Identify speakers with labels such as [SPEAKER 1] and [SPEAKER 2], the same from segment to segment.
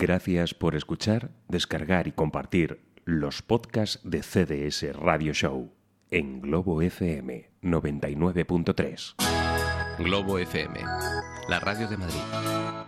[SPEAKER 1] Gracias por escuchar, descargar y compartir los podcasts de CDS Radio Show en Globo FM 99.3.
[SPEAKER 2] Globo FM, la radio de Madrid.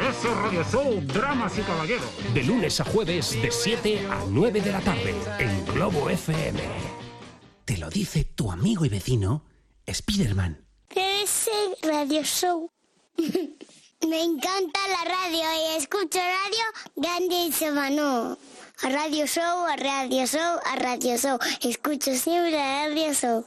[SPEAKER 3] Radio Show, dramas y caballeros. De lunes a jueves, de 7 a 9 de la tarde, en Globo FM.
[SPEAKER 4] Te lo dice tu amigo y vecino, Spiderman.
[SPEAKER 5] ese radio show. Me encanta la radio y escucho radio grande y semano. A radio show, a radio show, a radio show. Escucho siempre a radio show.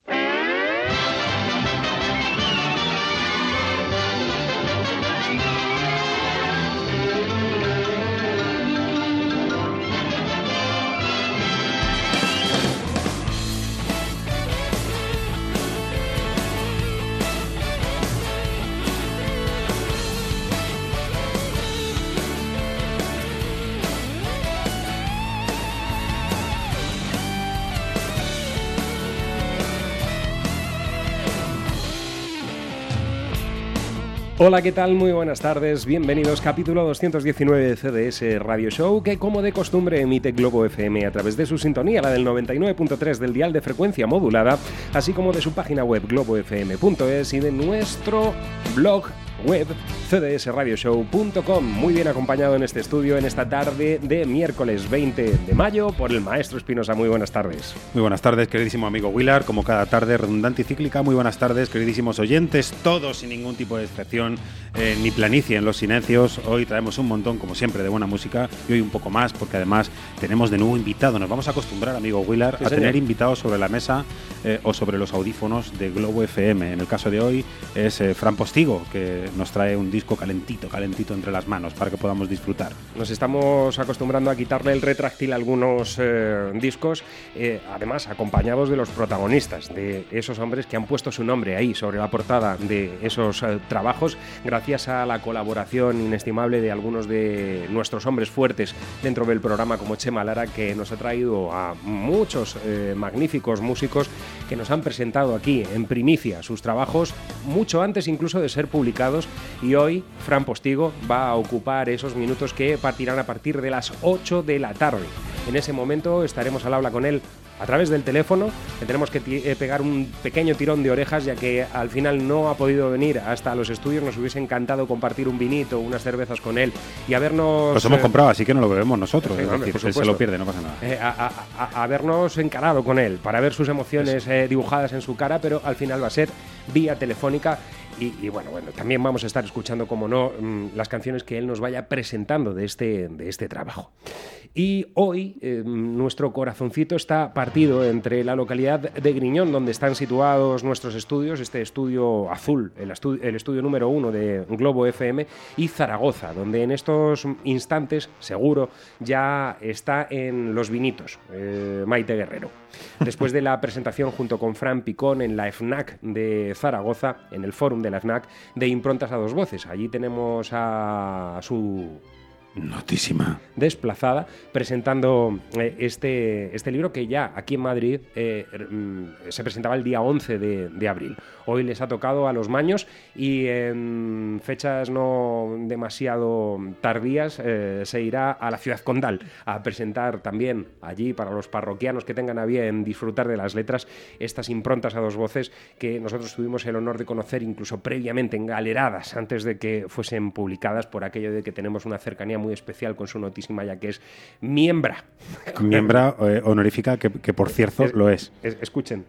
[SPEAKER 6] Hola, ¿qué tal? Muy buenas tardes. Bienvenidos. Capítulo 219 de CDS Radio Show, que como de costumbre emite Globo FM a través de su sintonía, la del 99.3 del dial de frecuencia modulada, así como de su página web globofm.es y de nuestro blog web cdsradioshow.com. Muy bien acompañado en este estudio en esta tarde de miércoles 20 de mayo por el maestro Espinosa. Muy buenas tardes.
[SPEAKER 7] Muy buenas tardes, queridísimo amigo Willard. Como cada tarde, redundante y cíclica. Muy buenas tardes, queridísimos oyentes, todos sin ningún tipo de excepción, eh, ni planicie en los silencios. Hoy traemos un montón, como siempre, de buena música y hoy un poco más, porque además tenemos de nuevo invitado. Nos vamos a acostumbrar, amigo Willard,
[SPEAKER 6] Sí,
[SPEAKER 7] a
[SPEAKER 6] señor.
[SPEAKER 7] tener invitados sobre la mesa eh, o sobre los audífonos de Globo FM. En el caso de hoy es eh, Fran Postigo, que nos trae un disco calentito, calentito entre las manos para que podamos disfrutar.
[SPEAKER 6] Nos estamos acostumbrando a quitarle el retráctil algunos eh, discos, eh, además acompañados de los protagonistas, de esos hombres que han puesto su nombre ahí sobre la portada de esos eh, trabajos, gracias a la colaboración inestimable de algunos de nuestros hombres fuertes dentro del programa, como Chema Lara, que nos ha traído a muchos magníficos músicos que nos han presentado aquí en primicia sus trabajos, mucho antes incluso de ser publicados, y hoy Fran Postigo va a ocupar esos minutos que partirán a partir de las 8 de la tarde. En ese momento estaremos al habla con él a través del teléfono, que tenemos que eh, pegar un pequeño tirón de orejas, ya que al final no ha podido venir hasta los estudios. Nos hubiese encantado compartir un vinito, unas cervezas con él y habernos.
[SPEAKER 7] Los hemos
[SPEAKER 6] eh,
[SPEAKER 7] comprado, así que no lo bebemos nosotros.
[SPEAKER 6] Sí,
[SPEAKER 7] es
[SPEAKER 6] hombre,
[SPEAKER 7] decir,
[SPEAKER 6] por
[SPEAKER 7] él se lo pierde, no pasa nada.
[SPEAKER 6] eh, a, a- a- a habernos encarado con él para ver sus emociones eh, dibujadas en su cara, pero al final va a ser vía telefónica. Y, bueno, bueno, también vamos a estar escuchando, como no, mm, las canciones que él nos vaya presentando de este, de este trabajo. Y hoy eh, nuestro corazoncito está partido entre la localidad de Griñón, donde están situados nuestros estudios, este estudio azul, el, estu- el estudio número uno de Globo FM, y Zaragoza, donde en estos instantes, seguro, ya está en los vinitos, eh, Maite Guerrero. Después de la presentación junto con Fran Picón en la FNAC de Zaragoza, en el fórum de la FNAC, de Improntas a dos voces. Allí tenemos a su
[SPEAKER 7] Notísima.
[SPEAKER 6] desplazada presentando eh, este, este libro que ya aquí en Madrid eh, mm, se presentaba el día 11 de, abril. Hoy les ha tocado a los maños y en fechas no demasiado tardías eh, se irá a la ciudad condal a presentar también allí para los parroquianos que tengan a bien disfrutar de las letras estas improntas a dos voces que nosotros tuvimos el honor de conocer incluso previamente engaleradas antes de que fuesen publicadas por aquello de que tenemos una cercanía muy especial con su notísima ya que es miembra.
[SPEAKER 7] Miembra eh, honorífica, que, que por cierto
[SPEAKER 6] Es-
[SPEAKER 7] lo es.
[SPEAKER 6] Es- escuchen.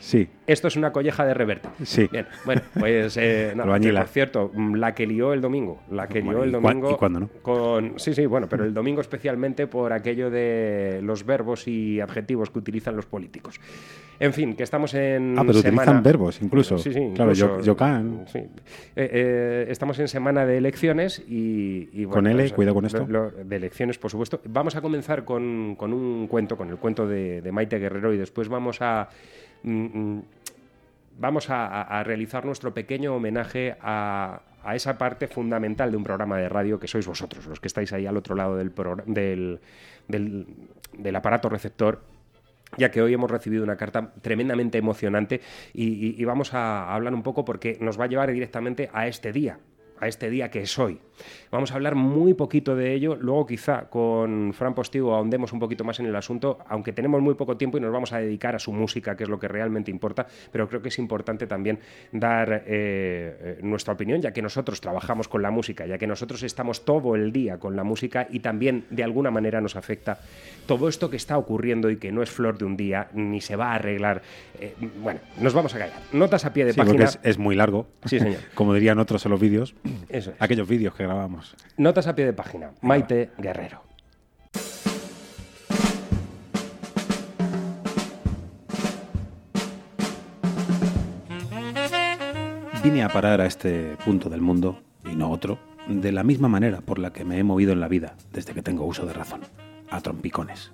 [SPEAKER 7] Sí.
[SPEAKER 6] Esto es una colleja de reverte.
[SPEAKER 7] Sí.
[SPEAKER 6] Bien, bueno, pues eh, no,
[SPEAKER 7] Albañila.
[SPEAKER 6] por cierto, mm, la que lió el domingo, la que lió el
[SPEAKER 7] ¿y cua-
[SPEAKER 6] domingo
[SPEAKER 7] y cuándo no?
[SPEAKER 6] con sí, sí, bueno, pero el domingo especialmente por aquello de los verbos y adjetivos que utilizan los políticos. En fin, que estamos en
[SPEAKER 7] Ah, pero
[SPEAKER 6] semana-
[SPEAKER 7] utilizan verbos incluso.
[SPEAKER 6] Sí, sí,
[SPEAKER 7] Claro,
[SPEAKER 6] incluso,
[SPEAKER 7] yo- yocan.
[SPEAKER 6] sí. Eh, eh, estamos en semana de elecciones y, y,
[SPEAKER 7] Con L,
[SPEAKER 6] pues,
[SPEAKER 7] cuidado con esto.
[SPEAKER 6] lo- de elecciones, por supuesto. Vamos a comenzar con, con un cuento, con el cuento de, de Maite Guerrero y después vamos a mm, mm, vamos a, realizar nuestro pequeño homenaje a, esa parte fundamental de un programa de radio que sois vosotros, los que estáis ahí al otro lado del, del, del- del aparato receptor ya que hoy hemos recibido una carta tremendamente emocionante y- y vamos a hablar un poco porque nos va a llevar directamente a este día, a este día que es hoy. Vamos a hablar muy poquito de ello, luego quizá con Fran Postigo ahondemos un poquito más en el asunto, aunque tenemos muy poco tiempo y nos vamos a dedicar a su música, que es lo que realmente importa, pero creo que es importante también dar eh, eh, nuestra opinión, ya que nosotros trabajamos con la música, ya que nosotros estamos todo el día con la música y también de alguna manera nos afecta todo esto que está ocurriendo y que no es flor de un día, ni se va a arreglar. Eh, bueno, nos vamos a callar. Notas a pie de
[SPEAKER 7] Sí, porque
[SPEAKER 6] página.
[SPEAKER 7] es, es muy largo.
[SPEAKER 6] Sí, señor.
[SPEAKER 7] Como dirían otros en los vídeos.
[SPEAKER 6] Eso es.
[SPEAKER 7] Aquellos vídeos que grabamos.
[SPEAKER 6] Notas a pie de página. Maite Guerrero.
[SPEAKER 7] Vine a parar a este punto del mundo, y no otro, de la misma manera por la que me he movido en la vida desde que tengo uso de razón, a trompicones.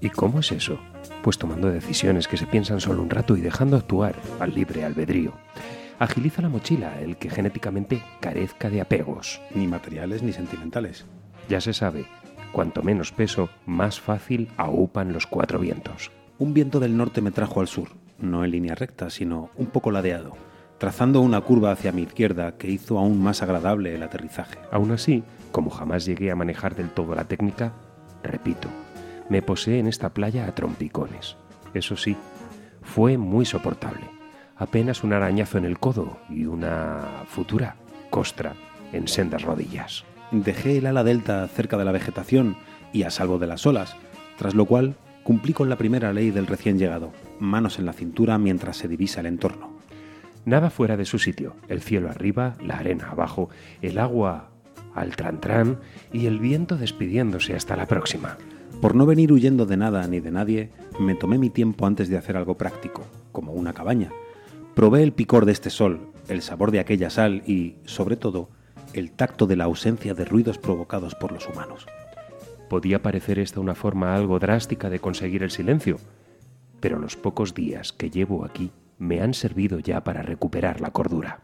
[SPEAKER 8] ¿Y cómo es eso? Pues tomando decisiones que se piensan solo un rato y dejando actuar al libre albedrío. Agiliza la mochila el que genéticamente carezca de apegos.
[SPEAKER 7] Ni materiales ni sentimentales.
[SPEAKER 8] Ya se sabe, cuanto menos peso, más fácil aupan los cuatro vientos.
[SPEAKER 7] Un viento del norte me trajo al sur, no en línea recta, sino un poco ladeado, trazando una curva hacia mi izquierda que hizo aún más agradable el aterrizaje.
[SPEAKER 8] Aún así, como jamás llegué a manejar del todo la técnica, repito, me posé en esta playa a trompicones. Eso sí, fue muy soportable. Apenas un arañazo en el codo y una futura costra en sendas rodillas.
[SPEAKER 7] Dejé el ala delta cerca de la vegetación y a salvo de las olas, tras lo cual cumplí con la primera ley del recién llegado, manos en la cintura mientras se divisa el entorno.
[SPEAKER 8] Nada fuera de su sitio, el cielo arriba, la arena abajo, el agua al trantrán y el viento despidiéndose hasta la próxima.
[SPEAKER 7] Por no venir huyendo de nada ni de nadie, me tomé mi tiempo antes de hacer algo práctico, como una cabaña. Probé el picor de este sol, el sabor de aquella sal y, sobre todo, el tacto de la ausencia de ruidos provocados por los humanos.
[SPEAKER 8] Podía parecer esta una forma algo drástica de conseguir el silencio, pero los pocos días que llevo aquí me han servido ya para recuperar la cordura.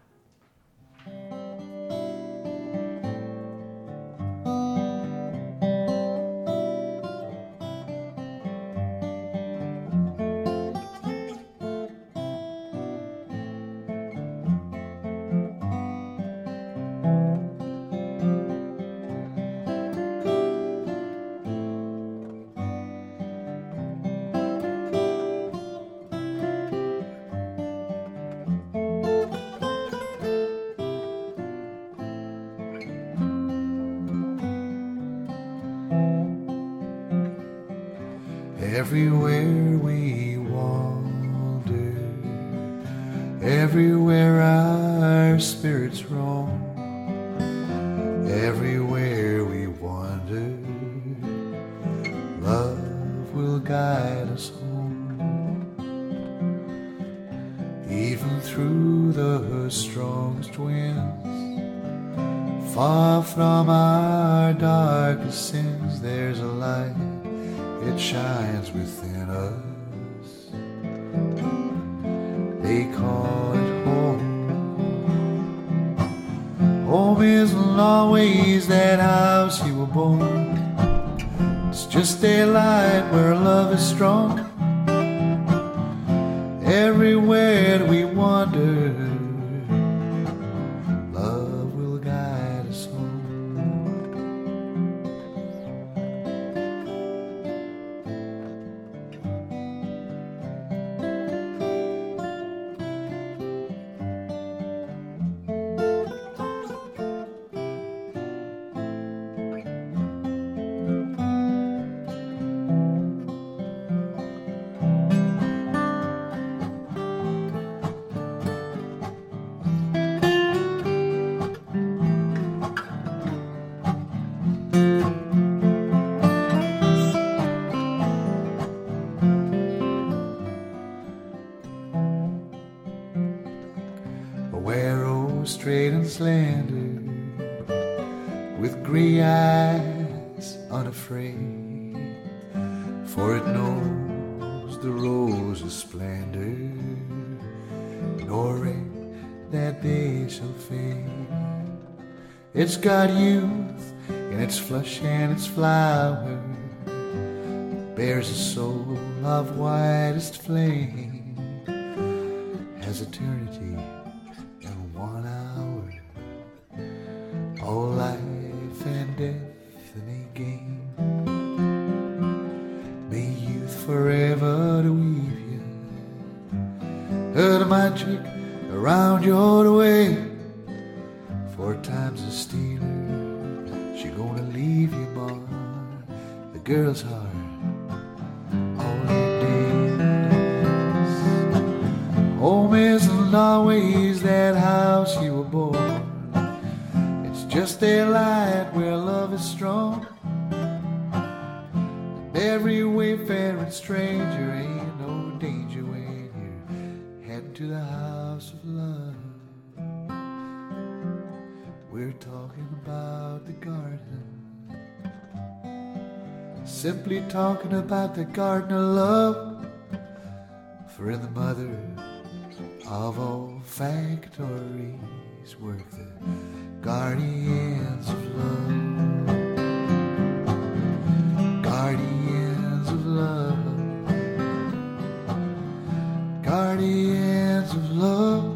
[SPEAKER 9] It's
[SPEAKER 8] got youth in its flush and its flower, bears a soul of whitest flame, has eternity in one hour, all life and death in a game. May youth forever to weave you a magic around your way. For time's a stealer, she gonna leave you, ma. The girl's heart, all days. Home isn't always that house you were born. It's just a light where love is strong. And Every wayfaring stranger ain't no danger when you're heading to the house talking about the garden. Simply talking about the garden of love. For in the mother of all factories work the guardians of love. Guardians of love. Guardians of love.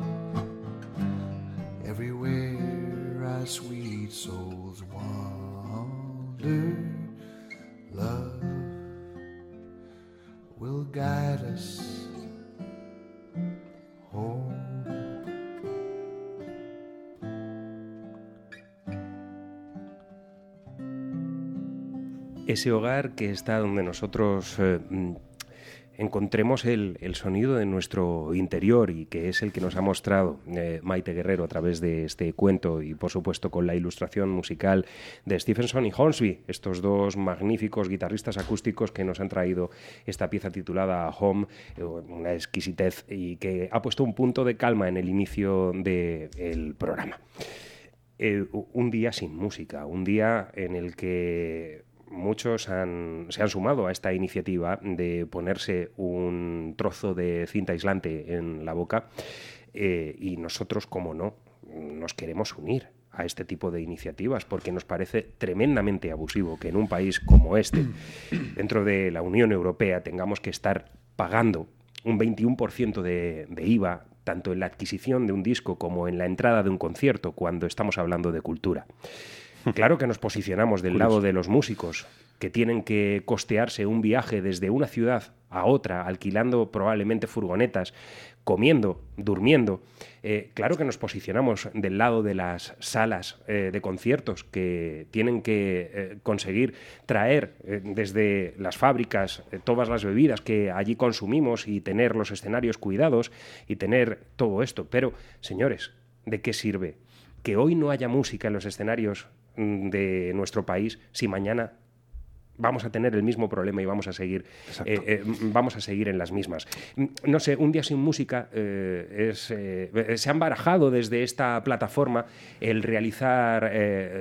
[SPEAKER 8] Guide us home.
[SPEAKER 6] ese hogar que está donde nosotros eh, encontremos el, el sonido de nuestro interior y que es el que nos ha mostrado eh, Maite Guerrero a través de este cuento y por supuesto con la ilustración musical de Stephenson y Hornsby, estos dos magníficos guitarristas acústicos que nos han traído esta pieza titulada Home, eh, una exquisitez y que ha puesto un punto de calma en el inicio del programa. Eh, un día sin música, un día en el que muchos han- se han sumado a esta iniciativa de ponerse un trozo de cinta aislante en la boca eh, y nosotros, como no, nos queremos unir a este tipo de iniciativas porque nos parece tremendamente abusivo que en un país como este, dentro de la Unión Europea, tengamos que estar pagando un 21% de, de IVA tanto en la adquisición de un disco como en la entrada de un concierto cuando estamos hablando de cultura. Claro que nos posicionamos del lado de los músicos que tienen que costearse un viaje desde una ciudad a otra, alquilando probablemente furgonetas, comiendo, durmiendo. Eh, claro que nos posicionamos del lado de las salas eh, de conciertos que tienen que eh, conseguir traer desde las fábricas todas las bebidas que allí consumimos y tener los escenarios cuidados y tener todo esto. Pero, señores, ¿de qué sirve que hoy no haya música en los escenarios de nuestro país si mañana vamos a tener el mismo problema y vamos a seguir eh, eh, vamos a seguir en las mismas. Mm, no sé un día sin música eh, es se han barajado desde esta plataforma el realizar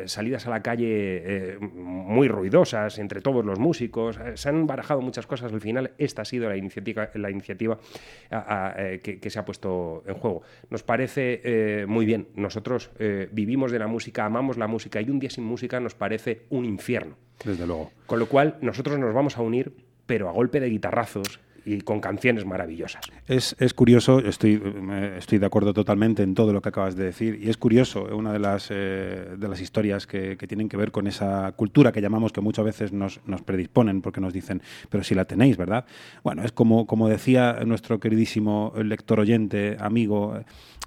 [SPEAKER 6] salidas a la calle muy ruidosas entre todos los músicos. Se han barajado muchas cosas. Al final esta ha sido la iniciativa la iniciativa a- a, que, que se ha puesto en juego. Nos parece muy bien. Nosotros vivimos de la música amamos la música y un día sin música nos parece un infierno
[SPEAKER 7] Desde luego.
[SPEAKER 6] con lo cual, nosotros nos vamos a unir, pero a golpe de guitarrazos y con canciones maravillosas.
[SPEAKER 7] Es, es curioso, estoy, eh, estoy de acuerdo totalmente en todo lo que acabas de decir, y es curioso, eh, una de las, eh, de las historias que, que tienen que ver con esa cultura que llamamos que muchas veces nos, nos predisponen porque nos dicen, pero si la tenéis, ¿verdad? Bueno, es como, como decía nuestro queridísimo lector oyente, amigo,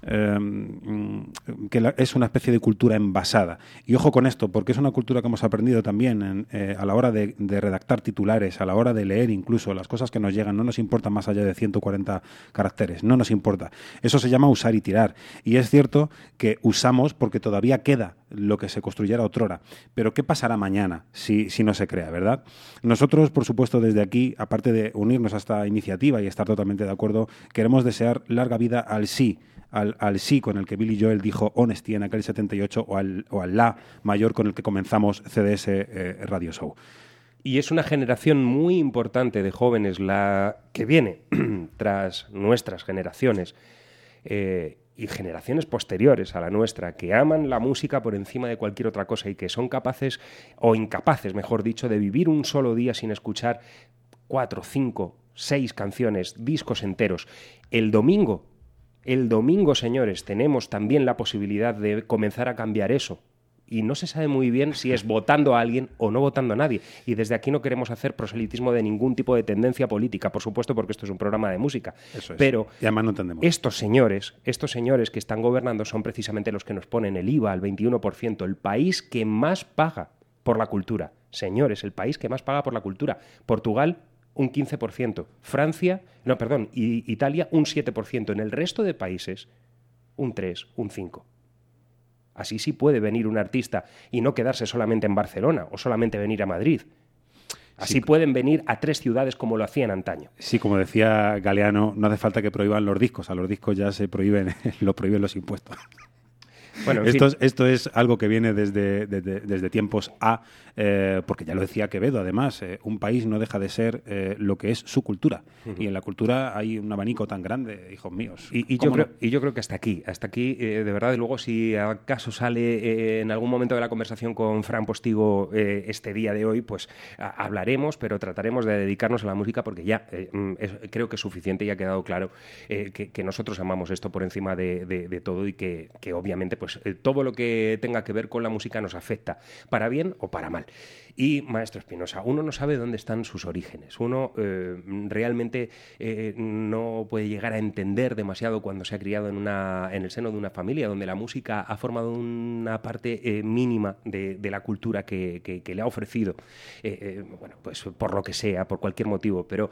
[SPEAKER 7] eh, mm, que la- es una especie de cultura envasada. Y ojo con esto, porque es una cultura que hemos aprendido también en, eh, a la hora de, de redactar titulares, a la hora de leer incluso las cosas que nos llegan, no nos importa más allá de 140 caracteres, no nos importa. Eso se llama usar y tirar. Y es cierto que usamos porque todavía queda lo que se construyera otrora. Pero ¿qué pasará mañana si, si no se crea, verdad? Nosotros, por supuesto, desde aquí, aparte de unirnos a esta iniciativa y estar totalmente de acuerdo, queremos desear larga vida al sí, al, al, sí con el que Billy Joel dijo Honesty en aquel 78 o al, o al la mayor con el que comenzamos CDS eh, Radio Show.
[SPEAKER 6] Y es una generación muy importante de jóvenes la que viene tras nuestras generaciones eh, y generaciones posteriores a la nuestra que aman la música por encima de cualquier otra cosa y que son capaces o incapaces, mejor dicho, de vivir un solo día sin escuchar cuatro, cinco, seis canciones, discos enteros. El domingo, el domingo, señores, tenemos también la posibilidad de comenzar a cambiar eso y no se sabe muy bien si es votando a alguien o no votando a nadie. Y desde aquí no queremos hacer proselitismo de ningún tipo de tendencia política, por supuesto, porque esto es un programa de música.
[SPEAKER 7] Eso es.
[SPEAKER 6] Pero
[SPEAKER 7] y además no entendemos.
[SPEAKER 6] estos señores, estos señores que están gobernando son precisamente los que nos ponen el IVA al 21%, el país que más paga por la cultura. Señores, el país que más paga por la cultura. Portugal un 15%, Francia, no, perdón, y Italia un 7%, en el resto de países un 3, un 5. Así sí puede venir un artista y no quedarse solamente en Barcelona o solamente venir a Madrid. Así sí. pueden venir a tres ciudades como lo hacían antaño.
[SPEAKER 7] Sí, como decía Galeano, no hace falta que prohíban los discos. A los discos ya se prohíben, lo prohíben los impuestos. Bueno, esto, es, esto, es, algo que viene desde, desde, desde tiempos A, eh, porque ya lo decía Quevedo, además, eh, un país no deja de ser eh, lo que es su cultura. Uh -huh. Y en la cultura hay un abanico tan grande, hijos míos.
[SPEAKER 6] Y, y, yo, creo, no? y yo, creo, que hasta aquí, hasta aquí, de verdad, y luego si acaso sale en algún momento de la conversación con Fran Postigo este día de hoy, pues hablaremos, pero trataremos de dedicarnos a la música porque ya es, creo que es suficiente y ha quedado claro que, que, nosotros amamos esto por encima de, de, de todo y que, que obviamente pues, todo lo que tenga que ver con la música nos afecta, para bien o para mal. Y, maestro Espinosa, uno no sabe dónde están sus orígenes, uno eh, realmente eh, no puede llegar a entender demasiado cuando se ha criado en, una, en el seno de una familia donde la música ha formado una parte eh, mínima de, de, la cultura que, que, le ha ofrecido, bueno, pues por lo que sea, por cualquier motivo, pero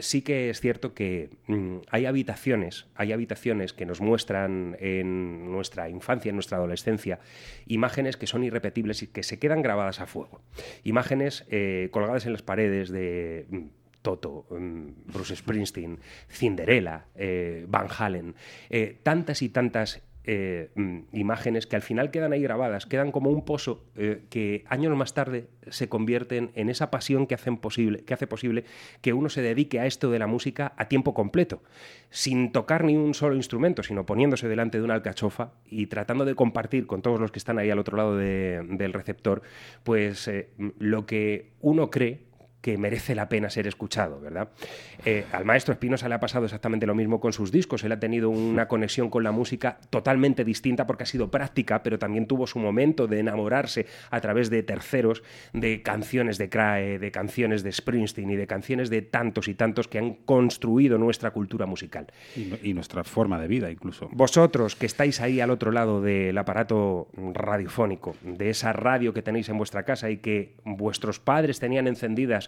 [SPEAKER 6] sí que es cierto que mm, hay habitaciones, hay habitaciones que nos muestran en nuestra infancia, en nuestra adolescencia, imágenes que son irrepetibles y que se quedan grabadas a fuego. Imágenes eh, colgadas en las paredes de mm, Toto, mm, Bruce Springsteen, Cinderella, eh, Van Halen, eh, tantas y tantas eh, imágenes que al final quedan ahí grabadas, quedan como un pozo eh, que años más tarde se convierten en esa pasión que, posible, que hace posible que uno se dedique a esto de la música a tiempo completo, sin tocar ni un solo instrumento, sino poniéndose delante de una alcachofa y tratando de compartir con todos los que están ahí al otro lado de, del receptor, pues eh, lo que uno cree que merece la pena ser escuchado, ¿verdad? Eh, al maestro Espinosa le ha pasado exactamente lo mismo con sus discos. Él ha tenido una conexión con la música totalmente distinta porque ha sido práctica, pero también tuvo su momento de enamorarse a través de terceros, de canciones de Crae, de canciones de Springsteen y de canciones de tantos y tantos que han construido nuestra cultura musical.
[SPEAKER 7] Y, y nuestra forma de vida, incluso.
[SPEAKER 6] Vosotros que estáis ahí al otro lado del aparato radiofónico, de esa radio que tenéis en vuestra casa y que vuestros padres tenían encendidas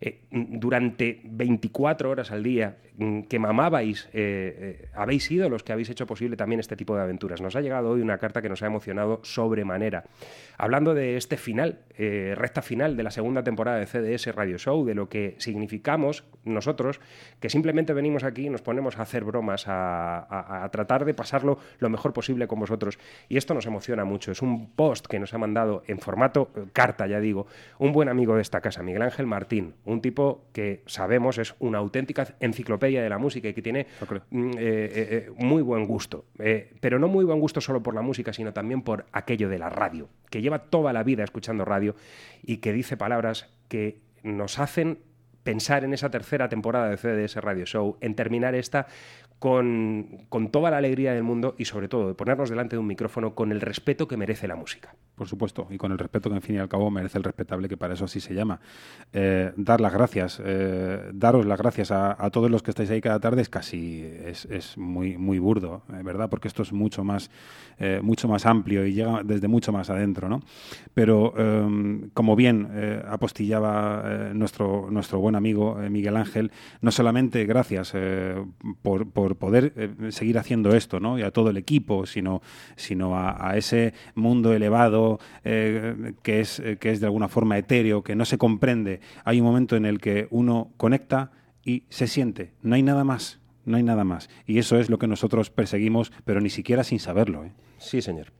[SPEAKER 6] eh, durante 24 horas al día, mm, que mamabais, eh, eh, habéis sido los que habéis hecho posible también este tipo de aventuras. Nos ha llegado hoy una carta que nos ha emocionado sobremanera. Hablando de este final, eh, recta final de la segunda temporada de CDS Radio Show, de lo que significamos nosotros, que simplemente venimos aquí y nos ponemos a hacer bromas, a, a, a tratar de pasarlo lo mejor posible con vosotros. Y esto nos emociona mucho. Es un post que nos ha mandado en formato carta, ya digo, un buen amigo de esta casa, Miguel Ángel Martín, un tipo que sabemos es una auténtica enciclopedia de la música y que tiene okay. mm, eh, eh, muy buen gusto. Eh, pero no muy buen gusto solo por la música, sino también por aquello de la radio, que lleva toda la vida escuchando radio y que dice palabras que nos hacen pensar en esa tercera temporada de CDS Radio Show, en terminar esta con, con, toda la alegría del mundo y sobre todo de ponernos delante de un micrófono con el respeto que merece la música.
[SPEAKER 7] Por supuesto, y con el respeto que en fin y al cabo merece el respetable, que para eso así se llama. Eh, dar las gracias, eh, daros las gracias a, todos los que estáis ahí cada tarde es casi, es, es muy, muy burdo, eh, ¿verdad? Porque esto es mucho más, mucho más amplio y llega desde mucho más adentro, ¿no? Pero como bien apostillaba nuestro, nuestro buen amigo Miguel Ángel, no solamente gracias por, poder eh, seguir haciendo esto, ¿no? Y a todo el equipo, sino, sino a, ese mundo elevado eh, que, es, que es de alguna forma etéreo, que no se comprende. Hay un momento en el que uno conecta y se siente. No hay nada más. No hay nada más. Y eso es lo que nosotros perseguimos, pero ni siquiera sin saberlo. ¿eh?
[SPEAKER 6] Sí, señor.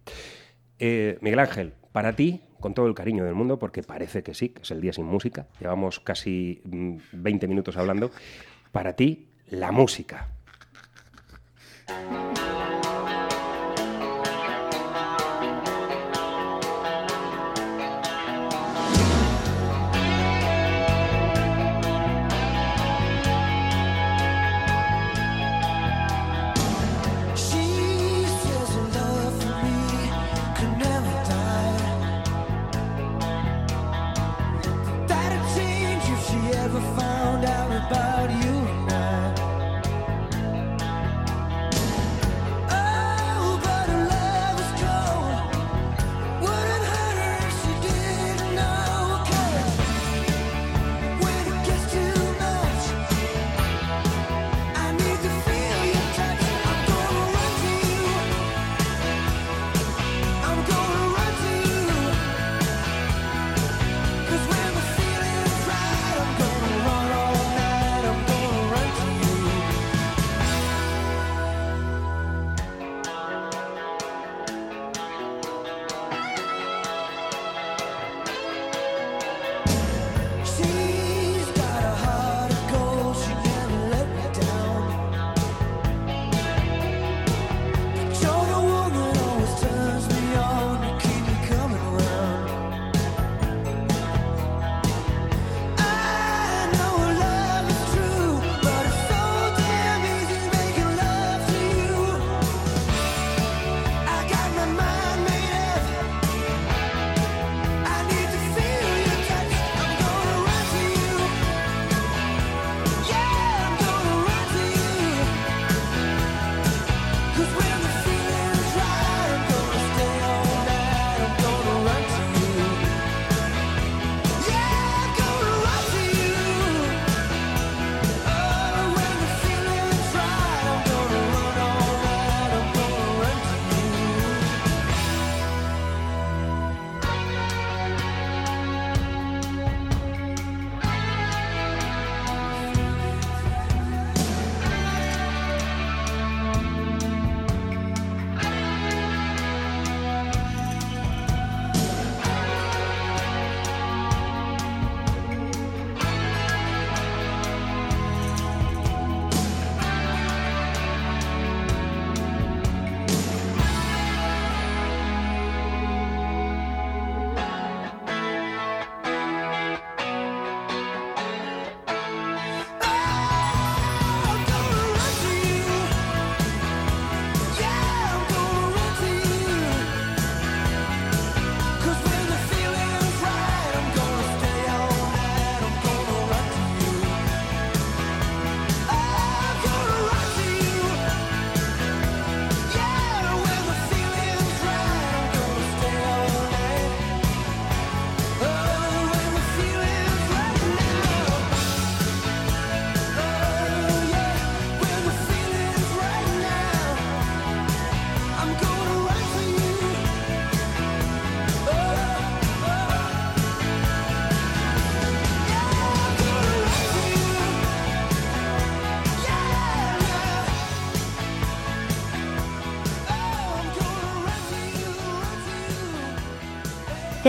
[SPEAKER 6] Eh, Miguel Ángel, para ti, con todo el cariño del mundo, porque parece que sí, que es el día sin música, llevamos casi mm, 20 minutos hablando, para ti, la música.
[SPEAKER 10] Thank you.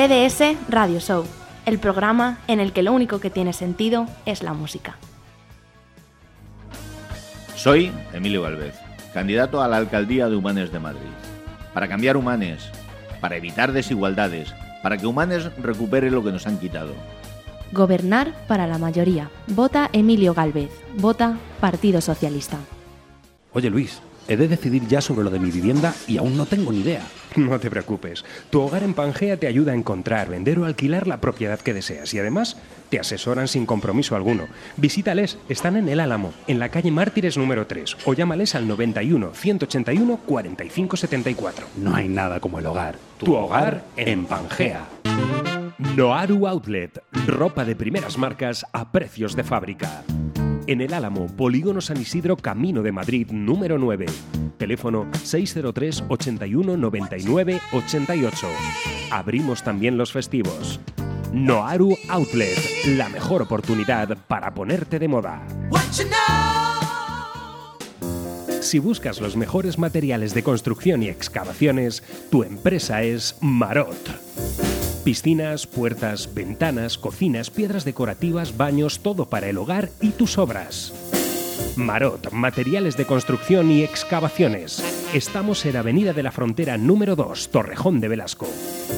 [SPEAKER 11] CDS Radio Show, el programa en el que lo único que tiene sentido es la música.
[SPEAKER 12] Soy Emilio Galvez, candidato a la alcaldía de Humanes de Madrid. Para cambiar Humanes, para evitar desigualdades, para que Humanes recupere lo que nos han quitado.
[SPEAKER 11] Gobernar para la mayoría. Vota Emilio Galvez. Vota Partido Socialista.
[SPEAKER 13] Oye Luis, he de decidir ya sobre lo de mi vivienda y aún no tengo ni idea.
[SPEAKER 6] No te preocupes. Tu hogar en Pangea te ayuda a encontrar, vender o alquilar la propiedad que deseas y además te asesoran sin compromiso alguno. Visítales, están en El Álamo, en la calle Mártires número 3 o llámales al 91 181 45 74.
[SPEAKER 13] No hay nada como el hogar.
[SPEAKER 6] Tu hogar en Pangea. Noaru Outlet, ropa de primeras marcas a precios de fábrica. En el Álamo, Polígono San Isidro, Camino de Madrid, número 9. Teléfono 603 81 99 88. Abrimos también los festivos. Noaru Outlet, la mejor oportunidad para ponerte de moda. Si buscas los mejores materiales de construcción y excavaciones, tu empresa es Marot. Piscinas, puertas, ventanas, cocinas, piedras decorativas, baños, todo para el hogar y tus obras. Marot, materiales de construcción y excavaciones. Estamos en Avenida de la Frontera número 2, Torrejón de Velasco.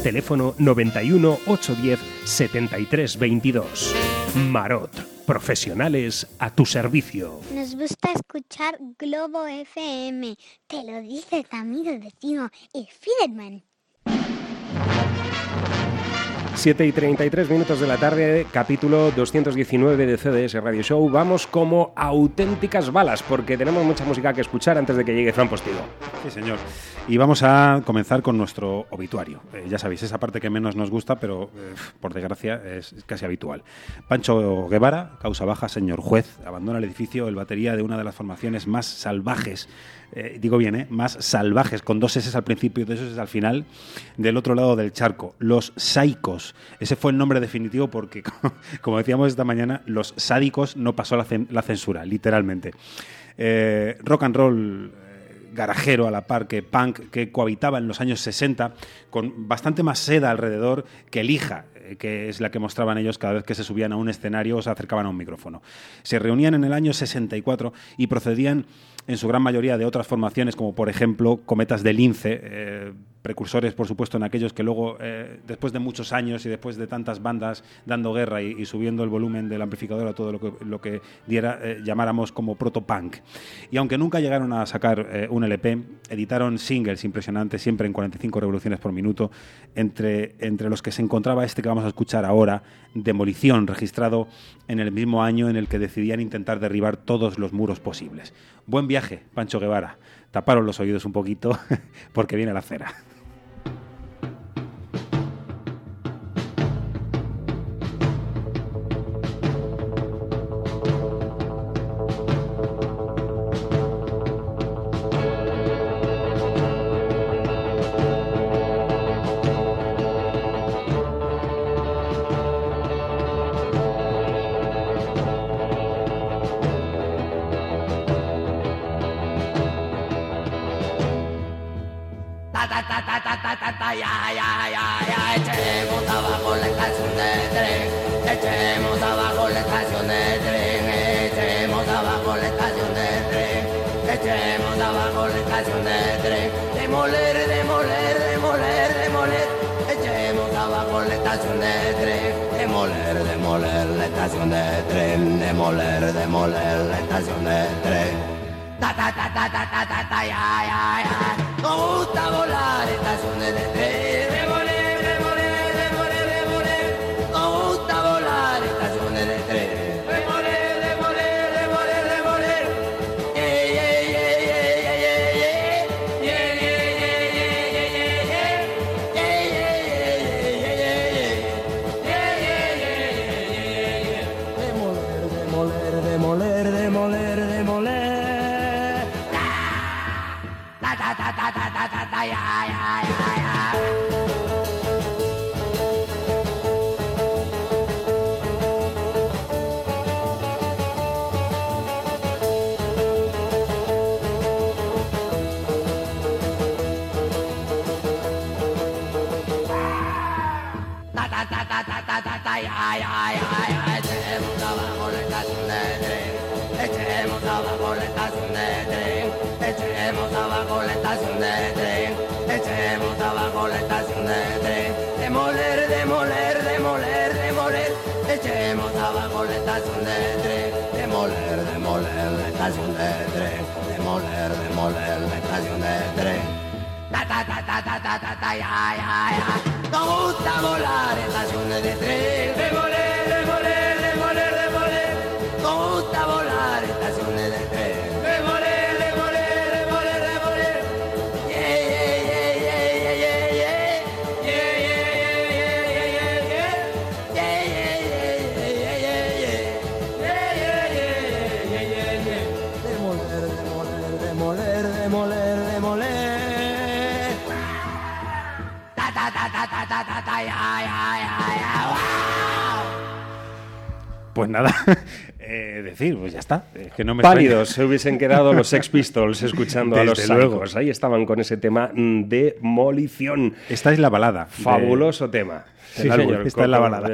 [SPEAKER 6] Teléfono 91 810 73 22. Marot, profesionales a tu servicio.
[SPEAKER 5] Nos gusta escuchar Globo FM. Te lo dice tu amigo vecino, el Fiedman.
[SPEAKER 6] 7 y 33 minutos de la tarde, capítulo 219 de CDS Radio Show. Vamos como auténticas balas, porque tenemos mucha música que escuchar antes de que llegue Fran Postigo.
[SPEAKER 7] Sí, señor. Y vamos a comenzar con nuestro obituario. Eh, ya sabéis, esa parte que menos nos gusta, pero eh, por desgracia es casi habitual. Pancho Guevara, causa baja, señor juez, abandona el edificio el batería de una de las formaciones más salvajes, eh, digo bien, ¿eh? más salvajes, con dos S al principio y dos S al final, del otro lado del charco, los Saicos. Ese fue el nombre definitivo porque, como decíamos esta mañana, los sádicos no pasó la, la censura, literalmente. Rock and roll garajero a la par que punk que cohabitaba en los años 60 con bastante más seda alrededor que lija eh, que es la que mostraban ellos cada vez que se subían a un escenario o se acercaban a un micrófono. Se reunían en el año 64 y procedían en su gran mayoría de otras formaciones como por ejemplo Cometas de Lince, eh, precursores por supuesto en aquellos que luego eh, después de muchos años y después de tantas bandas dando guerra y, subiendo el volumen del amplificador a todo lo que, lo que eh, llamáramos como protopunk. Y aunque nunca llegaron a sacar eh, un LP, editaron singles impresionantes, siempre en 45 revoluciones por minuto, entre, entre los que se encontraba este que vamos a escuchar ahora, Demolición, registrado en el mismo año en el que decidían intentar derribar todos los muros posibles. Buen viaje, Pancho Guevara. Taparon los oídos un poquito porque viene la cera.
[SPEAKER 10] ai ai ai, non gusta volare, la zona di tre.
[SPEAKER 7] Pues nada, eh, decir, pues ya está. Es que no me
[SPEAKER 6] Pálidos se hubiesen quedado los Sex Pistols escuchando a los
[SPEAKER 7] Desde luego.
[SPEAKER 6] Ahí estaban con ese tema mm, de demolición.
[SPEAKER 7] Esta es la balada. de-
[SPEAKER 6] Fabuloso tema.
[SPEAKER 7] Del álbum. Esta es la balada.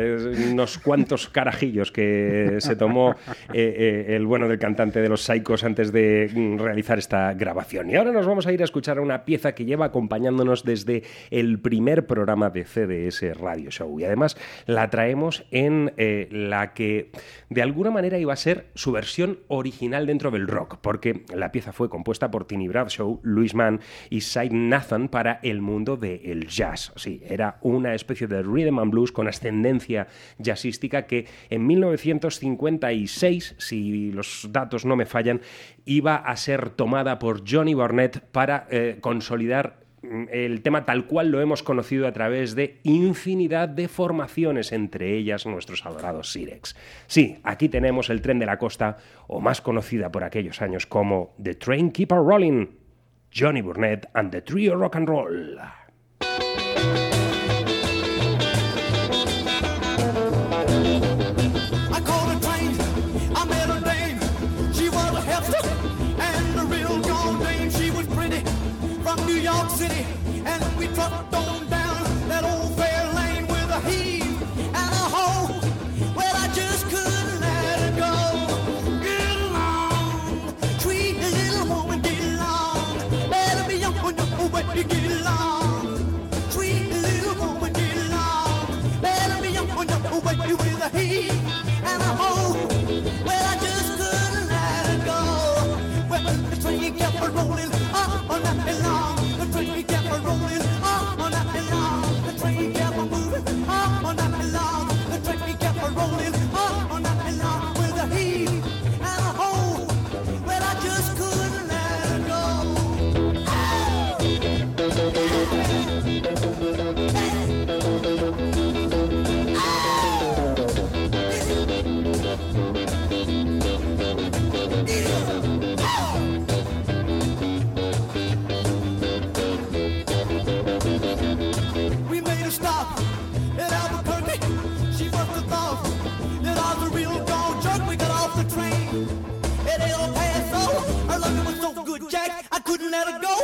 [SPEAKER 6] Unos cuantos carajillos que se tomó eh, eh, el bueno del cantante de los Psychos antes de mm, realizar esta grabación. Y ahora nos vamos a ir a escuchar una pieza que lleva acompañándonos desde el primer programa de CDS Radio Show. Y además la traemos en eh, la que de alguna manera iba a ser su versión original dentro del rock, porque la pieza fue compuesta por Tiny Bradshaw, Louis Mann y Cy Nathan para el mundo del jazz. Sí, era una especie de rhythm and blues con ascendencia jazzística que en 1956, si los datos no me fallan, iba a ser tomada por Johnny Burnett para eh, consolidar mm, el tema tal cual lo hemos conocido a través de infinidad de formaciones, entre ellas nuestros adorados Sirex. Sí, aquí tenemos el tren de la costa, o más conocida por aquellos años como The Train Keeper Rolling, Johnny Burnett and the Trio Rock and Roll.
[SPEAKER 10] Go.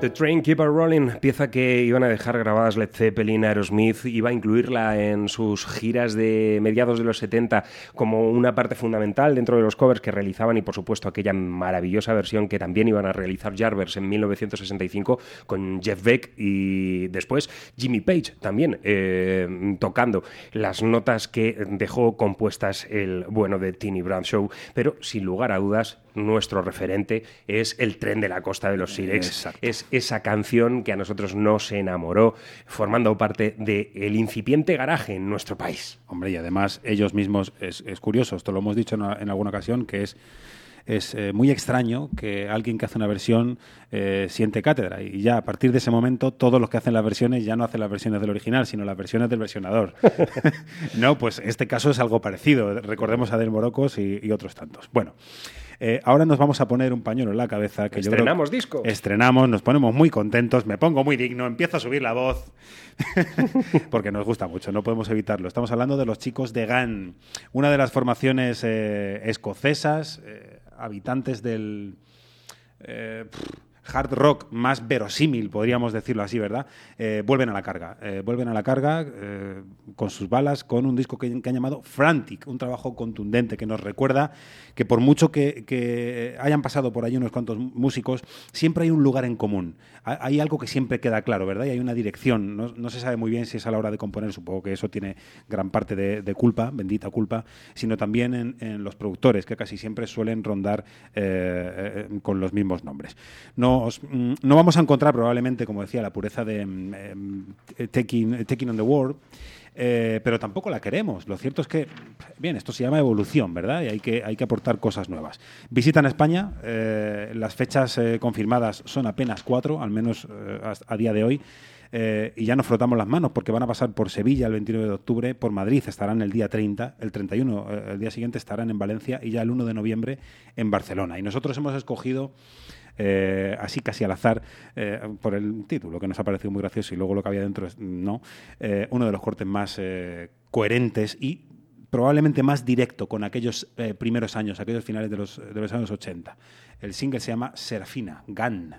[SPEAKER 10] The Train
[SPEAKER 6] Keep a Rolling, pieza que iban a dejar grabadas Led Zeppelin, Aerosmith, iba a incluirla en sus giras de mediados de los 70 como una parte fundamental dentro de los covers que realizaban y por supuesto aquella maravillosa versión que también iban a realizar Jarvers en 1965 con Jeff Beck y después Jimmy Page también eh, tocando las notas que dejó compuestas el bueno de Tiny Brown Show, pero sin lugar a dudas nuestro referente es el tren de la costa de los Sirex. Es esa canción que a nosotros nos enamoró, formando parte del incipiente garaje en nuestro país.
[SPEAKER 7] Hombre, y además ellos mismos, es, es curioso, esto lo hemos dicho en, en alguna ocasión, que es, es eh, muy extraño que alguien que hace una versión eh, siente cátedra. Y ya a partir de ese momento, todos los que hacen las versiones ya no hacen las versiones del original, sino las versiones del versionador. no, pues este caso es algo parecido. Recordemos a Del Morocos y, y otros tantos. Bueno. Eh, ahora nos vamos a poner un pañuelo en la cabeza. Que yo creo
[SPEAKER 6] Estrenamos disco.
[SPEAKER 7] Estrenamos, nos ponemos muy contentos, me pongo muy digno, empiezo a subir la voz, porque nos gusta mucho, no podemos evitarlo. Estamos hablando de los chicos de GAN, una de las formaciones eh, escocesas, eh, habitantes del... eh, pff, hard rock más verosímil, podríamos decirlo así, ¿verdad? Eh, vuelven a la carga. Eh, vuelven a la carga eh, con sus balas, con un disco que, que, han llamado Frantic, un trabajo contundente que nos recuerda que por mucho que, hayan pasado por ahí unos cuantos músicos, siempre hay un lugar en común. Hay algo que siempre queda claro, ¿verdad? Y hay una dirección. No, se sabe muy bien si es a la hora de componer, supongo que eso tiene gran parte de, culpa, bendita culpa, sino también en, los productores, que casi siempre suelen rondar con los mismos nombres. No Mm, no vamos a encontrar probablemente, como decía, la pureza de eh, taking, taking, on the World, eh, pero tampoco la queremos. Lo cierto es que, bien, esto se llama evolución, ¿verdad? Y hay que, hay que aportar cosas nuevas. Visitan España, eh, las fechas eh, confirmadas son apenas cuatro, al menos a, día de hoy. Y ya nos frotamos las manos porque van a pasar por Sevilla el 29 de octubre, por Madrid estarán el día 30, el 31, el día siguiente estarán en Valencia y ya el 1 de noviembre en Barcelona. Y nosotros hemos escogido eh, así casi al azar, eh, por el título, que nos ha parecido muy gracioso y luego lo que había dentro, no, eh, uno de los cortes más coherentes y probablemente más directo con aquellos primeros años, aquellos finales de los, de los años 80. El single se llama Serafina, Gun.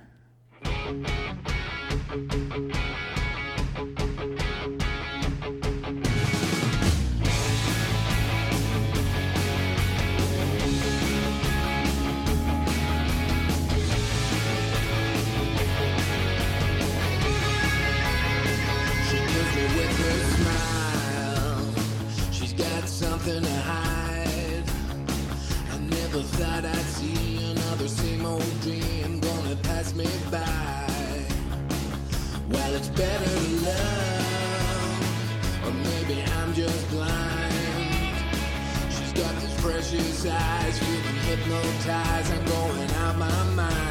[SPEAKER 14] I never thought I'd see another same old dream gonna pass me by. Well, it's better to love, or maybe I'm just blind. She's got these precious eyes, feeling hypnotized. I'm going out my mind.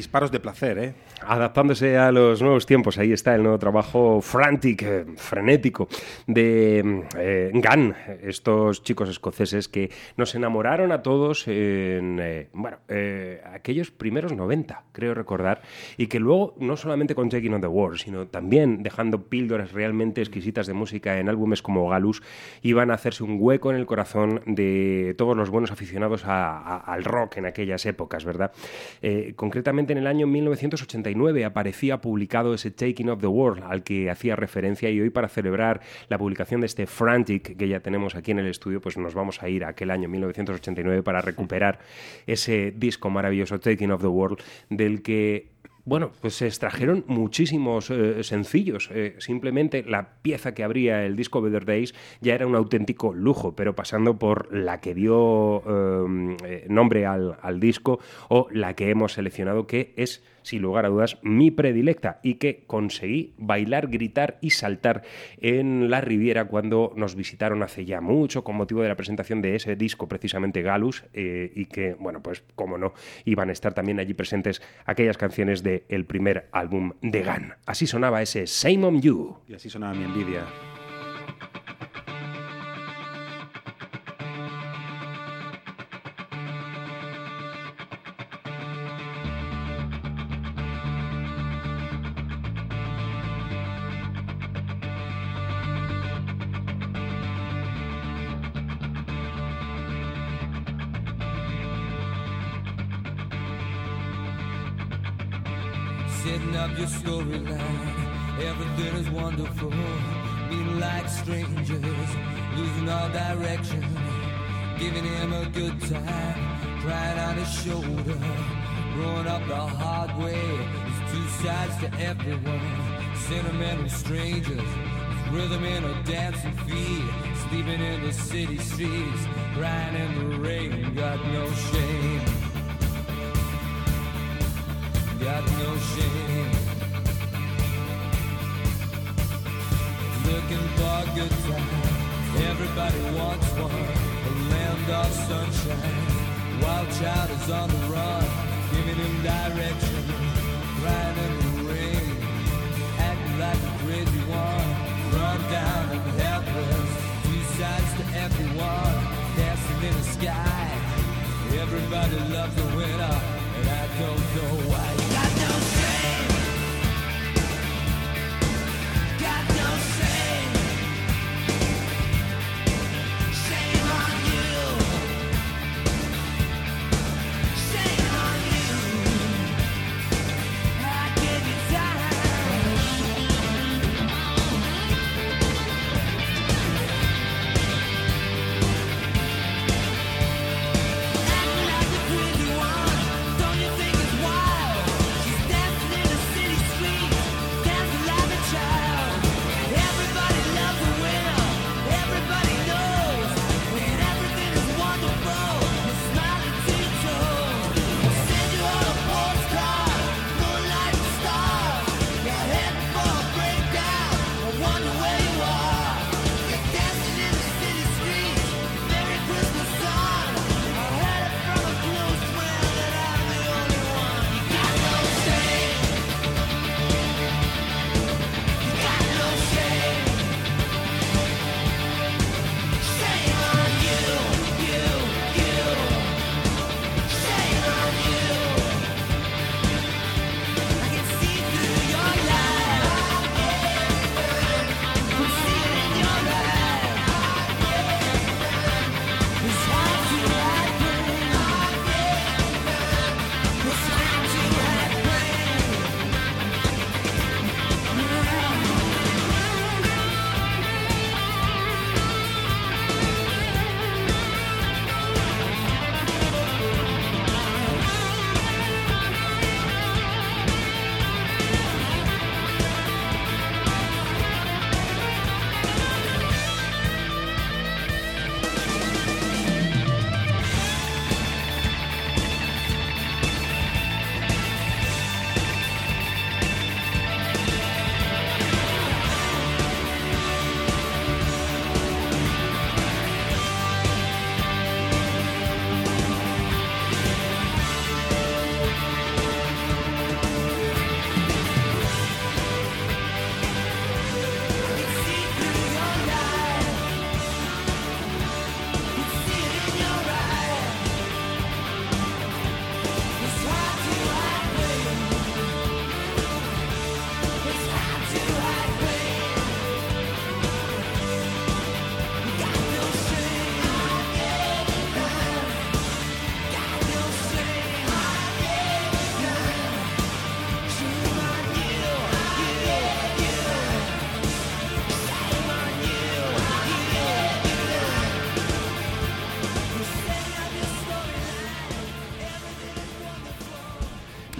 [SPEAKER 7] Disparos de placer, ¿eh?
[SPEAKER 6] Adaptándose a los nuevos tiempos, ahí está el nuevo trabajo frantic, eh, frenético, de eh, Gunn, estos chicos escoceses que nos enamoraron a todos en, eh, bueno, eh, aquellos primeros 90, creo recordar, y que luego, no solamente con Taking on the World, sino también dejando píldoras realmente exquisitas de música en álbumes como Galus, iban a hacerse un hueco en el corazón de todos los buenos aficionados al rock en aquellas épocas, ¿verdad? Concretamente en el año 1989 aparecía publicado ese Taking of the World al que hacía referencia y hoy para celebrar la publicación de este Frantic que ya tenemos aquí en el estudio, pues nos vamos a ir a aquel año 1989 para recuperar ese disco maravilloso Taking of the World del que bueno, pues se extrajeron muchísimos eh, sencillos. Eh, simplemente la pieza que abría el disco Better Days ya era un auténtico lujo, pero pasando por la que dio eh, nombre al disco o la que hemos seleccionado, que es, sin lugar a dudas, mi predilecta y que conseguí bailar, gritar y saltar en la Riviera cuando nos visitaron hace ya mucho con motivo de la presentación de ese disco, precisamente Galus, eh, y que, bueno, pues como no, iban a estar también allí presentes aquellas canciones del el primer álbum de Gun. Así sonaba ese Same on You.
[SPEAKER 7] Y así sonaba mi envidia.
[SPEAKER 15] All direction, giving him a good time, crying on his shoulder, growing up the hard way. There's two sides to everyone, sentimental strangers. Rhythm in a dancing feet, sleeping in the city streets, crying in the rain, got no shame got no shame. Looking for a good time, everybody wants one. A land of sunshine, wild child is on the run, giving him direction, crying in the rain, acting like a crazy one, run down and helpless, two sides to everyone, dancing in the sky. Everybody loves a winner, and I don't know why.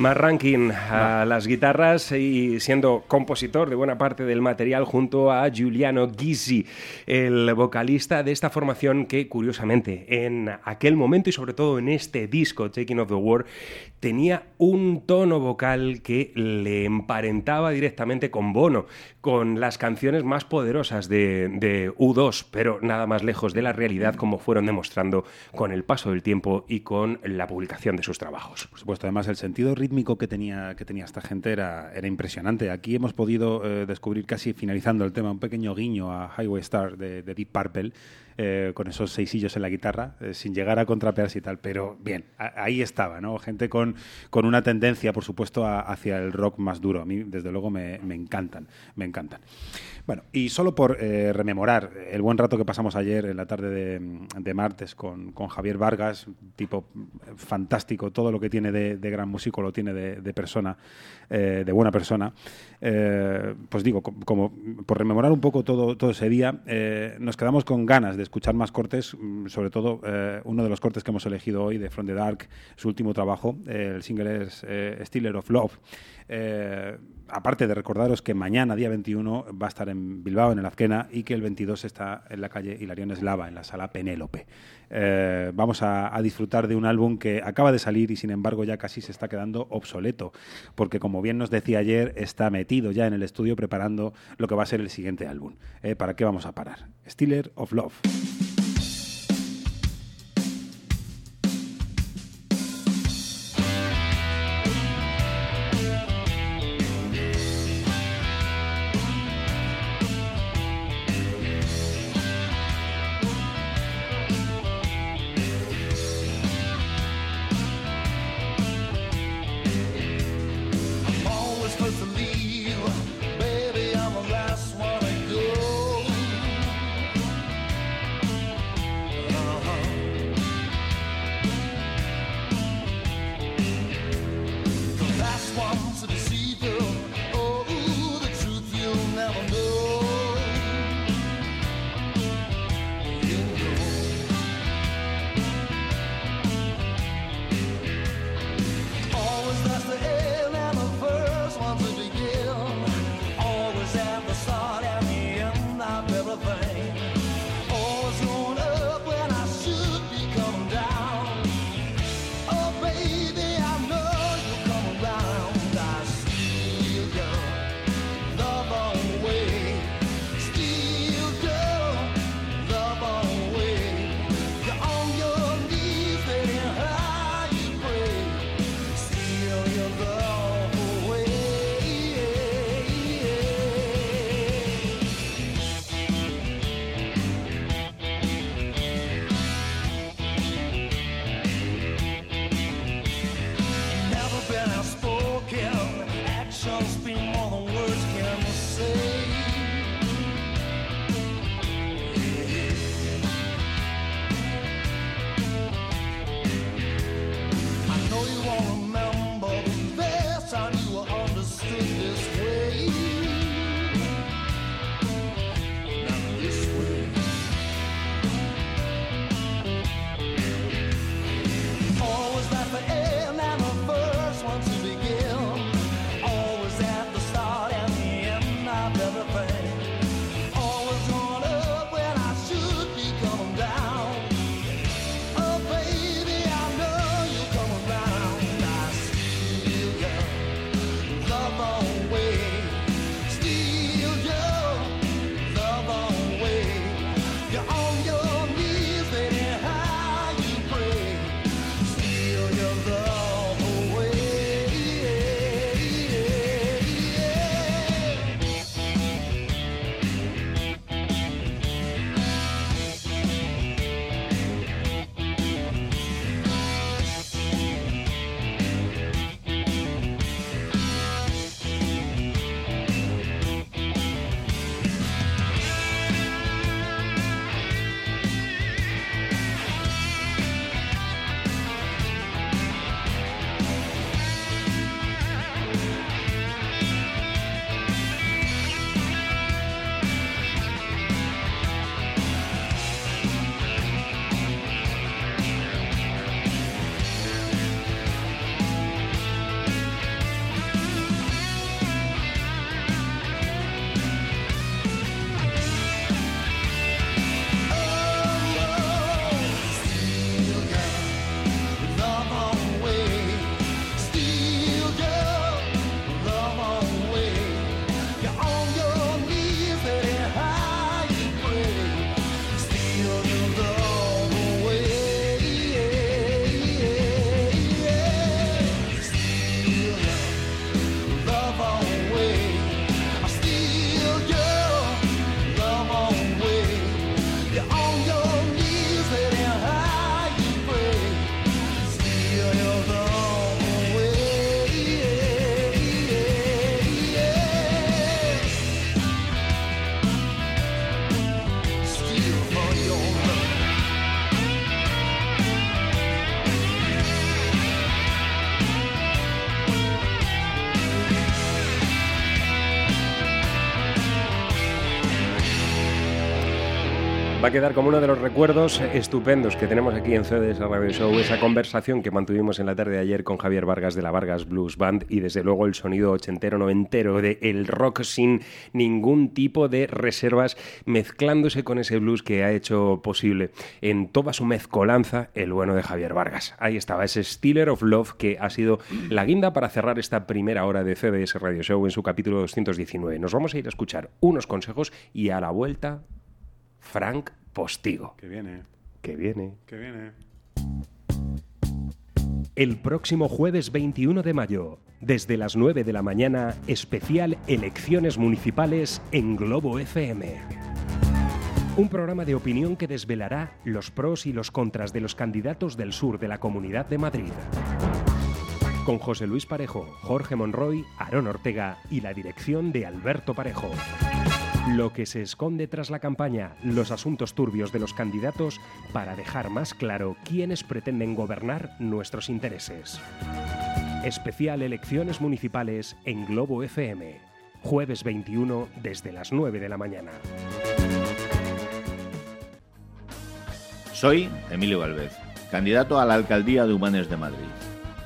[SPEAKER 6] Más ranking a las guitarras y siendo compositor de buena parte del material junto a Giuliano Ghisi, el vocalista de esta formación que curiosamente en aquel momento y sobre todo en este disco Taking of the War tenía un tono vocal que le emparentaba directamente con Bono, con las canciones más poderosas de, de U2, pero nada más lejos de la realidad como fueron demostrando con el paso del tiempo y con la publicación de sus trabajos.
[SPEAKER 7] Por supuesto, además el sentido rítmico que tenía, que tenía esta gente era, era impresionante. Aquí hemos podido eh, descubrir casi finalizando el tema un pequeño guiño a Highway Star de, de Deep Purple. eh, con esos seisillos en la guitarra, eh, sin llegar a contrapearse y tal, pero bien, ahí estaba, ¿no? Gente con, con una tendencia, por supuesto, a- hacia el rock más duro. A mí, desde luego, me, me encantan, me encantan. Bueno, y solo por eh, rememorar el buen rato que pasamos ayer en la tarde de, martes con, Javier Vargas, tipo fantástico, todo lo que tiene de, gran músico lo tiene de, persona, eh, de buena persona. Eh, pues digo, co- como por rememorar un poco todo, todo ese día, eh, nos quedamos con ganas de escuchar más cortes, mm, sobre todo eh, uno de los cortes que hemos elegido hoy de From the Dark, su último trabajo, eh, el single es eh, Stealer of Love. Eh, aparte de recordaros que mañana, día 21, va a estar en Bilbao, en el Azquena, y que el 22 está en la calle Hilarión Eslava, en la sala Penélope. Eh, vamos a, disfrutar de un álbum que acaba de salir y, sin embargo, ya casi se está quedando obsoleto, porque, como bien nos decía ayer, está metido ya en el estudio preparando lo que va a ser el siguiente álbum. Eh, ¿Para qué vamos a parar? Stealer of Love.
[SPEAKER 16] Quedar como uno de los recuerdos estupendos que tenemos aquí en CDS Radio Show, esa conversación que mantuvimos en la tarde de ayer con Javier Vargas de la Vargas Blues Band y desde luego el sonido ochentero, noventero de el rock sin ningún tipo de reservas, mezclándose con ese blues que ha hecho posible en toda su mezcolanza el bueno de Javier Vargas. Ahí estaba ese Stealer of Love que ha sido la guinda para cerrar esta primera hora de CDS Radio Show en su capítulo 219. Nos vamos a ir a escuchar unos consejos y a la vuelta Frank Postigo.
[SPEAKER 17] Que viene.
[SPEAKER 16] Que viene.
[SPEAKER 17] Que viene.
[SPEAKER 6] El próximo jueves 21 de mayo, desde las 9 de la mañana, especial Elecciones Municipales en Globo FM. Un programa de opinión que desvelará los pros y los contras de los candidatos del sur de la Comunidad de Madrid. Con José Luis Parejo, Jorge Monroy, Aarón Ortega y la dirección de Alberto Parejo. Lo que se esconde tras la campaña, los asuntos turbios de los candidatos para dejar más claro quiénes pretenden gobernar nuestros intereses. Especial Elecciones Municipales en Globo FM. Jueves 21 desde las 9 de la mañana.
[SPEAKER 12] Soy Emilio Galvez, candidato a la alcaldía de Humanes de Madrid.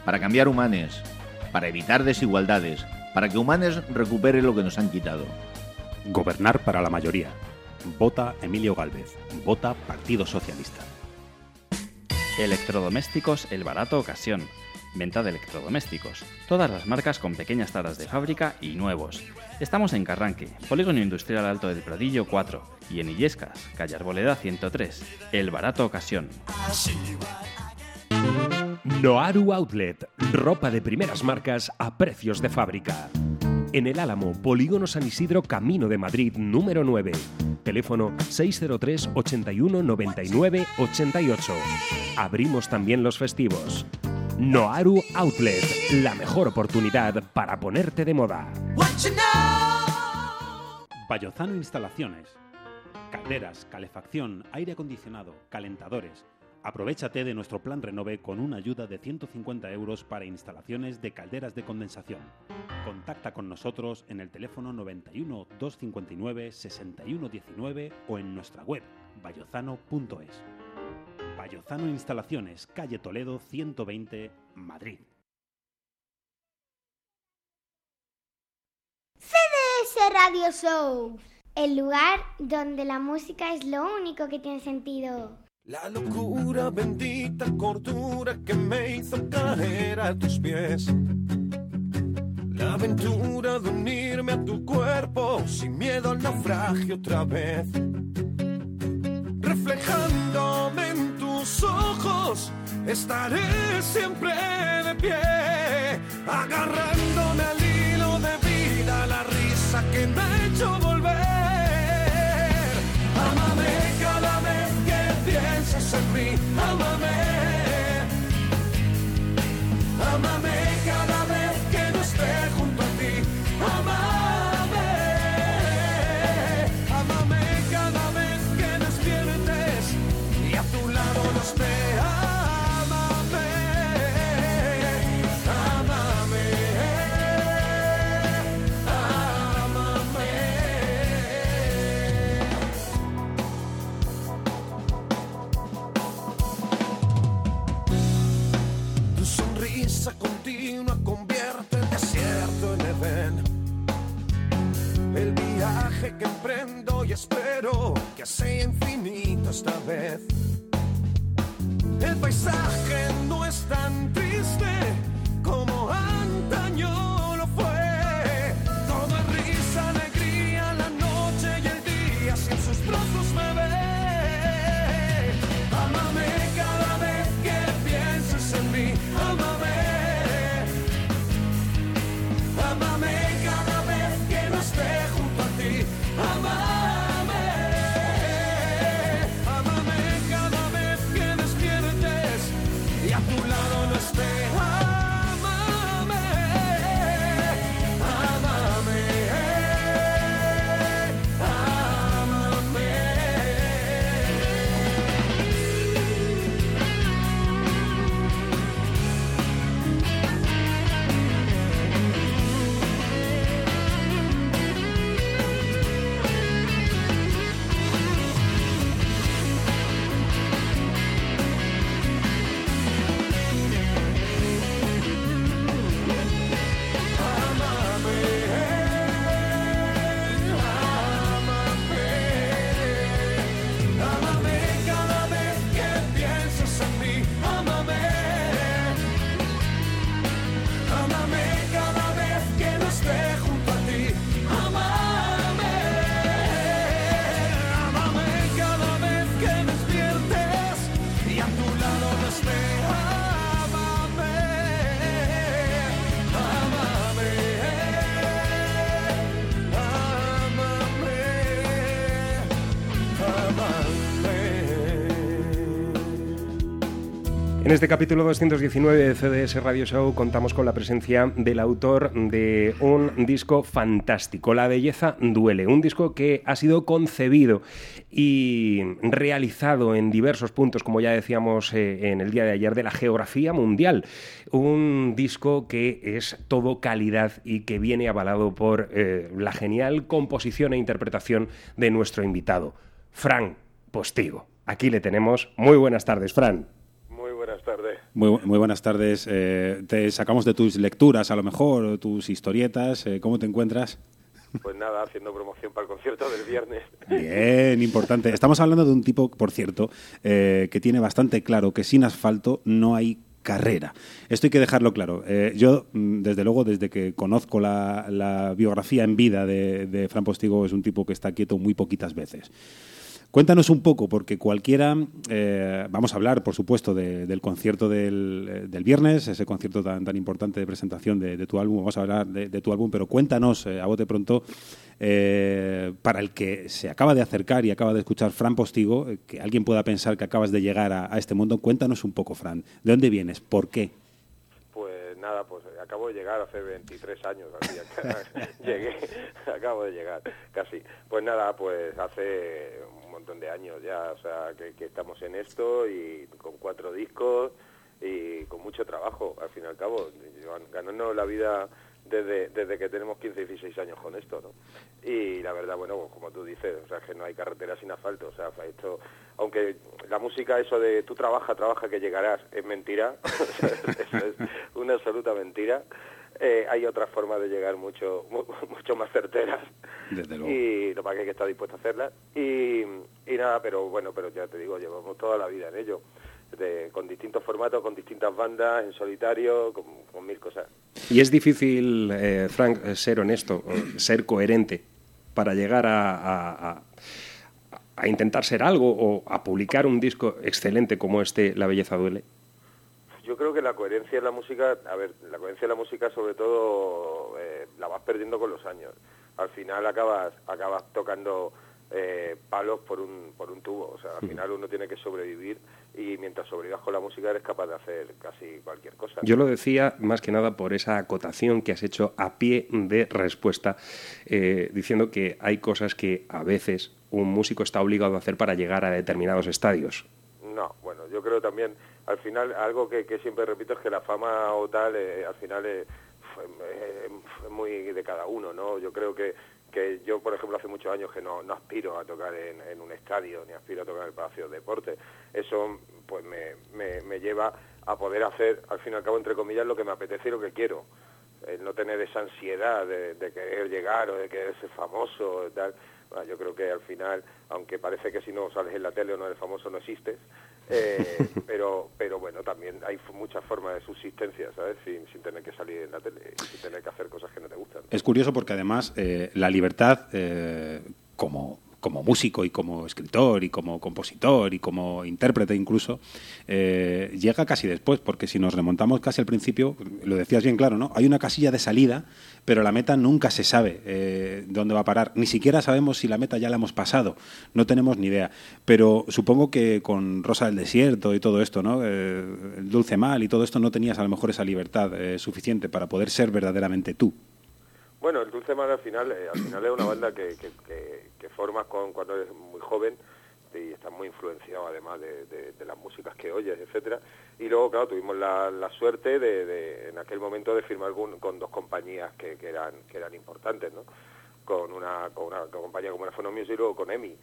[SPEAKER 12] Para cambiar Humanes, para evitar desigualdades, para que Humanes recupere lo que nos han quitado.
[SPEAKER 7] Gobernar para la mayoría. Vota Emilio Galvez. Vota Partido Socialista.
[SPEAKER 18] Electrodomésticos El Barato Ocasión. Venta de electrodomésticos. Todas las marcas con pequeñas taras de fábrica y nuevos. Estamos en Carranque, Polígono Industrial Alto del Pradillo 4 y en Illescas, calle Arboleda 103. El Barato Ocasión.
[SPEAKER 6] Noaru Outlet, ropa de primeras marcas a precios de fábrica. En el Álamo, Polígono San Isidro, Camino de Madrid, número 9. Teléfono 603 81 99 88. Abrimos también los festivos. Noaru Outlet, la mejor oportunidad para ponerte de moda.
[SPEAKER 7] Bayozano Instalaciones. Calderas, calefacción, aire acondicionado, calentadores. Aprovechate de nuestro plan Renove con una ayuda de 150 euros para instalaciones de calderas de condensación. Contacta con nosotros en el teléfono 91 259 6119 o en nuestra web bayozano.es. Bayozano Instalaciones, calle Toledo 120, Madrid.
[SPEAKER 5] CDS Radio Show, el lugar donde la música es lo único que tiene sentido.
[SPEAKER 19] La locura, bendita cordura que me hizo caer a tus pies. La aventura de unirme a tu cuerpo sin miedo al naufragio otra vez. Reflejándome en tus ojos, estaré siempre de pie. Agarrándome al hilo de vida, la risa que me ha hecho volver. Piensas en mí, amame. Amame cada espero que sea infinito esta vez. El paisaje no es tan triste
[SPEAKER 6] este capítulo 219 de CDS Radio Show contamos con la presencia del autor de un disco fantástico, La belleza duele, un disco que ha sido concebido y realizado en diversos puntos, como ya decíamos eh, en el día de ayer, de la geografía mundial. Un disco que es todo calidad y que viene avalado por eh, la genial composición e interpretación de nuestro invitado, Fran Postigo. Aquí le tenemos. Muy buenas tardes, Fran.
[SPEAKER 20] Muy buenas tardes.
[SPEAKER 7] Muy, buenas tardes. Eh, te sacamos de tus lecturas, a lo mejor, o tus historietas. Eh, ¿Cómo te encuentras?
[SPEAKER 20] Pues nada, haciendo promoción para el concierto del viernes.
[SPEAKER 7] Bien, importante. Estamos hablando de un tipo, por cierto, eh, que tiene bastante claro que sin asfalto no hay carrera. Esto hay que dejarlo claro. Eh, yo, mm, desde luego, desde que conozco la, la biografía en vida de, de Fran Postigo, es un tipo que está quieto muy poquitas veces. Cuéntanos un poco, porque cualquiera, eh, vamos a hablar, por supuesto, de- del concierto del, eh, del viernes, ese concierto tan, tan importante de presentación de, tu álbum, vamos a hablar de, tu álbum, pero cuéntanos, eh, a bote pronto, eh, para el que se acaba de acercar y acaba de escuchar Fran Postigo, eh, que alguien pueda pensar que acabas de llegar a, este mundo, cuéntanos un poco, Fran, ¿de dónde vienes? ¿Por qué?
[SPEAKER 20] Pues nada, pues acabo de llegar hace 23 años. así, Llegué, acabo de llegar, casi. Pues nada, pues hace montón de años ya, o sea, que, que estamos en esto y con cuatro discos y con mucho trabajo, al fin y al cabo, ganando la vida desde, desde que tenemos 15, 16 años con esto, ¿no? Y la verdad, bueno, pues como tú dices, o sea, que no hay carretera sin asfalto, o sea, esto, aunque la música, eso de tú trabaja, trabaja que llegarás, es mentira, eso es una absoluta mentira. Eh, hay otras formas de llegar mucho mu- mucho más certeras
[SPEAKER 7] Desde luego.
[SPEAKER 20] y lo para que hay que estar dispuesto a hacerlas y, y nada pero bueno pero ya te digo llevamos toda la vida en ello de- con distintos formatos con distintas bandas en solitario con, con mil cosas
[SPEAKER 6] Y es difícil, eh, Frank, eh, ser honesto, o ser coherente para llegar a, a- a- a intentar ser algo o a publicar un disco excelente como este, La belleza duele.
[SPEAKER 20] Yo creo que la coherencia en la música a ver la coherencia en la música sobre todo eh, la vas perdiendo con los años. Al final acabas acabas tocando eh, palos por un por un tubo. O sea al final uno tiene que sobrevivir y mientras sobrevivas con la música eres capaz de hacer casi cualquier cosa.
[SPEAKER 6] Yo lo decía más que nada por esa acotación que has hecho a pie de respuesta, eh, diciendo que hay cosas que a veces un músico está obligado a hacer para llegar a determinados estadios.
[SPEAKER 20] No, bueno, yo creo también, al final, algo que, que siempre repito es que la fama o tal, eh, al final es muy de cada uno, ¿no? Yo creo que, que yo, por ejemplo, hace muchos años que no, no aspiro a tocar en, un estadio, ni aspiro a tocar en el Palacio de Deportes. Eso, pues, me, me, lleva a poder hacer, al fin y al cabo, entre comillas, lo que me apetece y lo que quiero. El no tener esa ansiedad de, querer llegar o de querer ser famoso, tal. Yo creo que al final, aunque parece que si no sales en la tele o no eres famoso no existes, eh, pero pero bueno, también hay muchas formas de subsistencia, ¿sabes? Sin, sin tener que salir en la tele sin tener que hacer cosas que no te gustan.
[SPEAKER 7] Es curioso porque además eh, la libertad eh, como, como músico y como escritor y como compositor y como intérprete incluso eh, llega casi después porque si nos remontamos casi al principio, lo decías bien claro, ¿no? Hay una casilla de salida pero la meta nunca se sabe eh, dónde va a parar. Ni siquiera sabemos si la meta ya la hemos pasado. No tenemos ni idea. Pero supongo que con Rosa del Desierto y todo esto, ¿no? Eh, el Dulce Mal y todo esto no tenías a lo mejor esa libertad eh, suficiente para poder ser verdaderamente tú.
[SPEAKER 20] Bueno, el Dulce Mal al final, al final es una banda que, formas con, cuando eres muy joven y estás muy influenciado además de, de- de las músicas que oyes, etcétera. Y luego, claro, tuvimos la, la suerte de, de, en aquel momento de firmar con, con dos compañías que, que eran que eran importantes, ¿no? Con una, con una compañía como era Music y luego con EMI.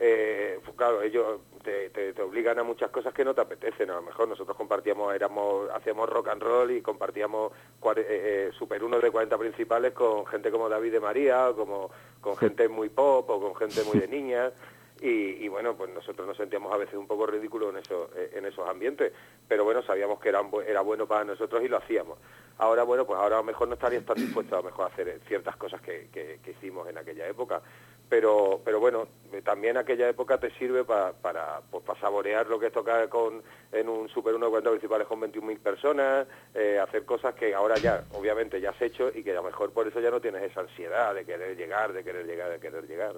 [SPEAKER 20] Eh, pues claro, ellos te, te, te obligan a muchas cosas que no te apetecen. A lo mejor nosotros compartíamos, éramos, hacíamos rock and roll y compartíamos cuare- eh, eh, Super uno de 40 principales con gente como David de María, o como con gente muy pop o con gente muy de niñas. Y, y bueno, pues nosotros nos sentíamos a veces un poco ridículos en, eso, eh, en esos ambientes, pero bueno, sabíamos que era, era bueno para nosotros y lo hacíamos. Ahora, bueno, pues ahora a lo mejor no estarías tan dispuesto a lo mejor a hacer eh, ciertas cosas que, que- que hicimos en aquella época, pero, pero bueno, eh, también aquella época te sirve pa- para, pues, para saborear lo que es tocar con, en un Super 1 de 40 principales con 21.000 personas, hacer cosas que ahora ya, obviamente, ya has hecho y que a lo mejor por eso ya no tienes esa ansiedad de querer llegar, de querer llegar, de querer llegar.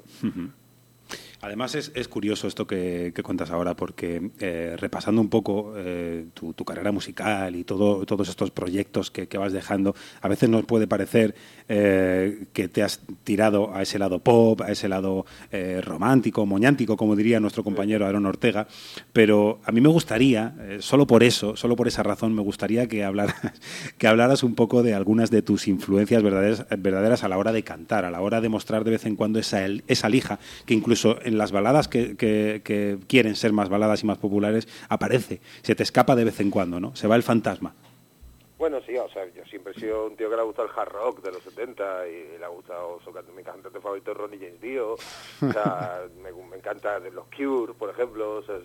[SPEAKER 7] Además es, es curioso esto que, que cuentas ahora porque eh, repasando un poco eh, tu, tu carrera musical y todo, todos estos proyectos que, que vas dejando, a veces nos puede parecer eh, que te has tirado a ese lado pop, a ese lado romántico, moñántico, como diría nuestro compañero Aaron Ortega, pero a mí me gustaría, solo por eso, solo por esa razón, me gustaría que hablaras, que hablaras un poco de algunas de tus influencias verdaderas, verdaderas a la hora de cantar, a la hora de mostrar de vez en cuando esa, esa lija que incluso en las baladas que, que- quieren ser más baladas y más populares aparece, se te escapa de vez en cuando, ¿no? Se va el fantasma.
[SPEAKER 20] Bueno, sí, o sea, yo sido un tío que le ha gustado el hard rock de los 70 y le ha gustado, su mi cantante favorito Ronnie James Dio, o sea, me, me encanta los Cure, por ejemplo, o sea,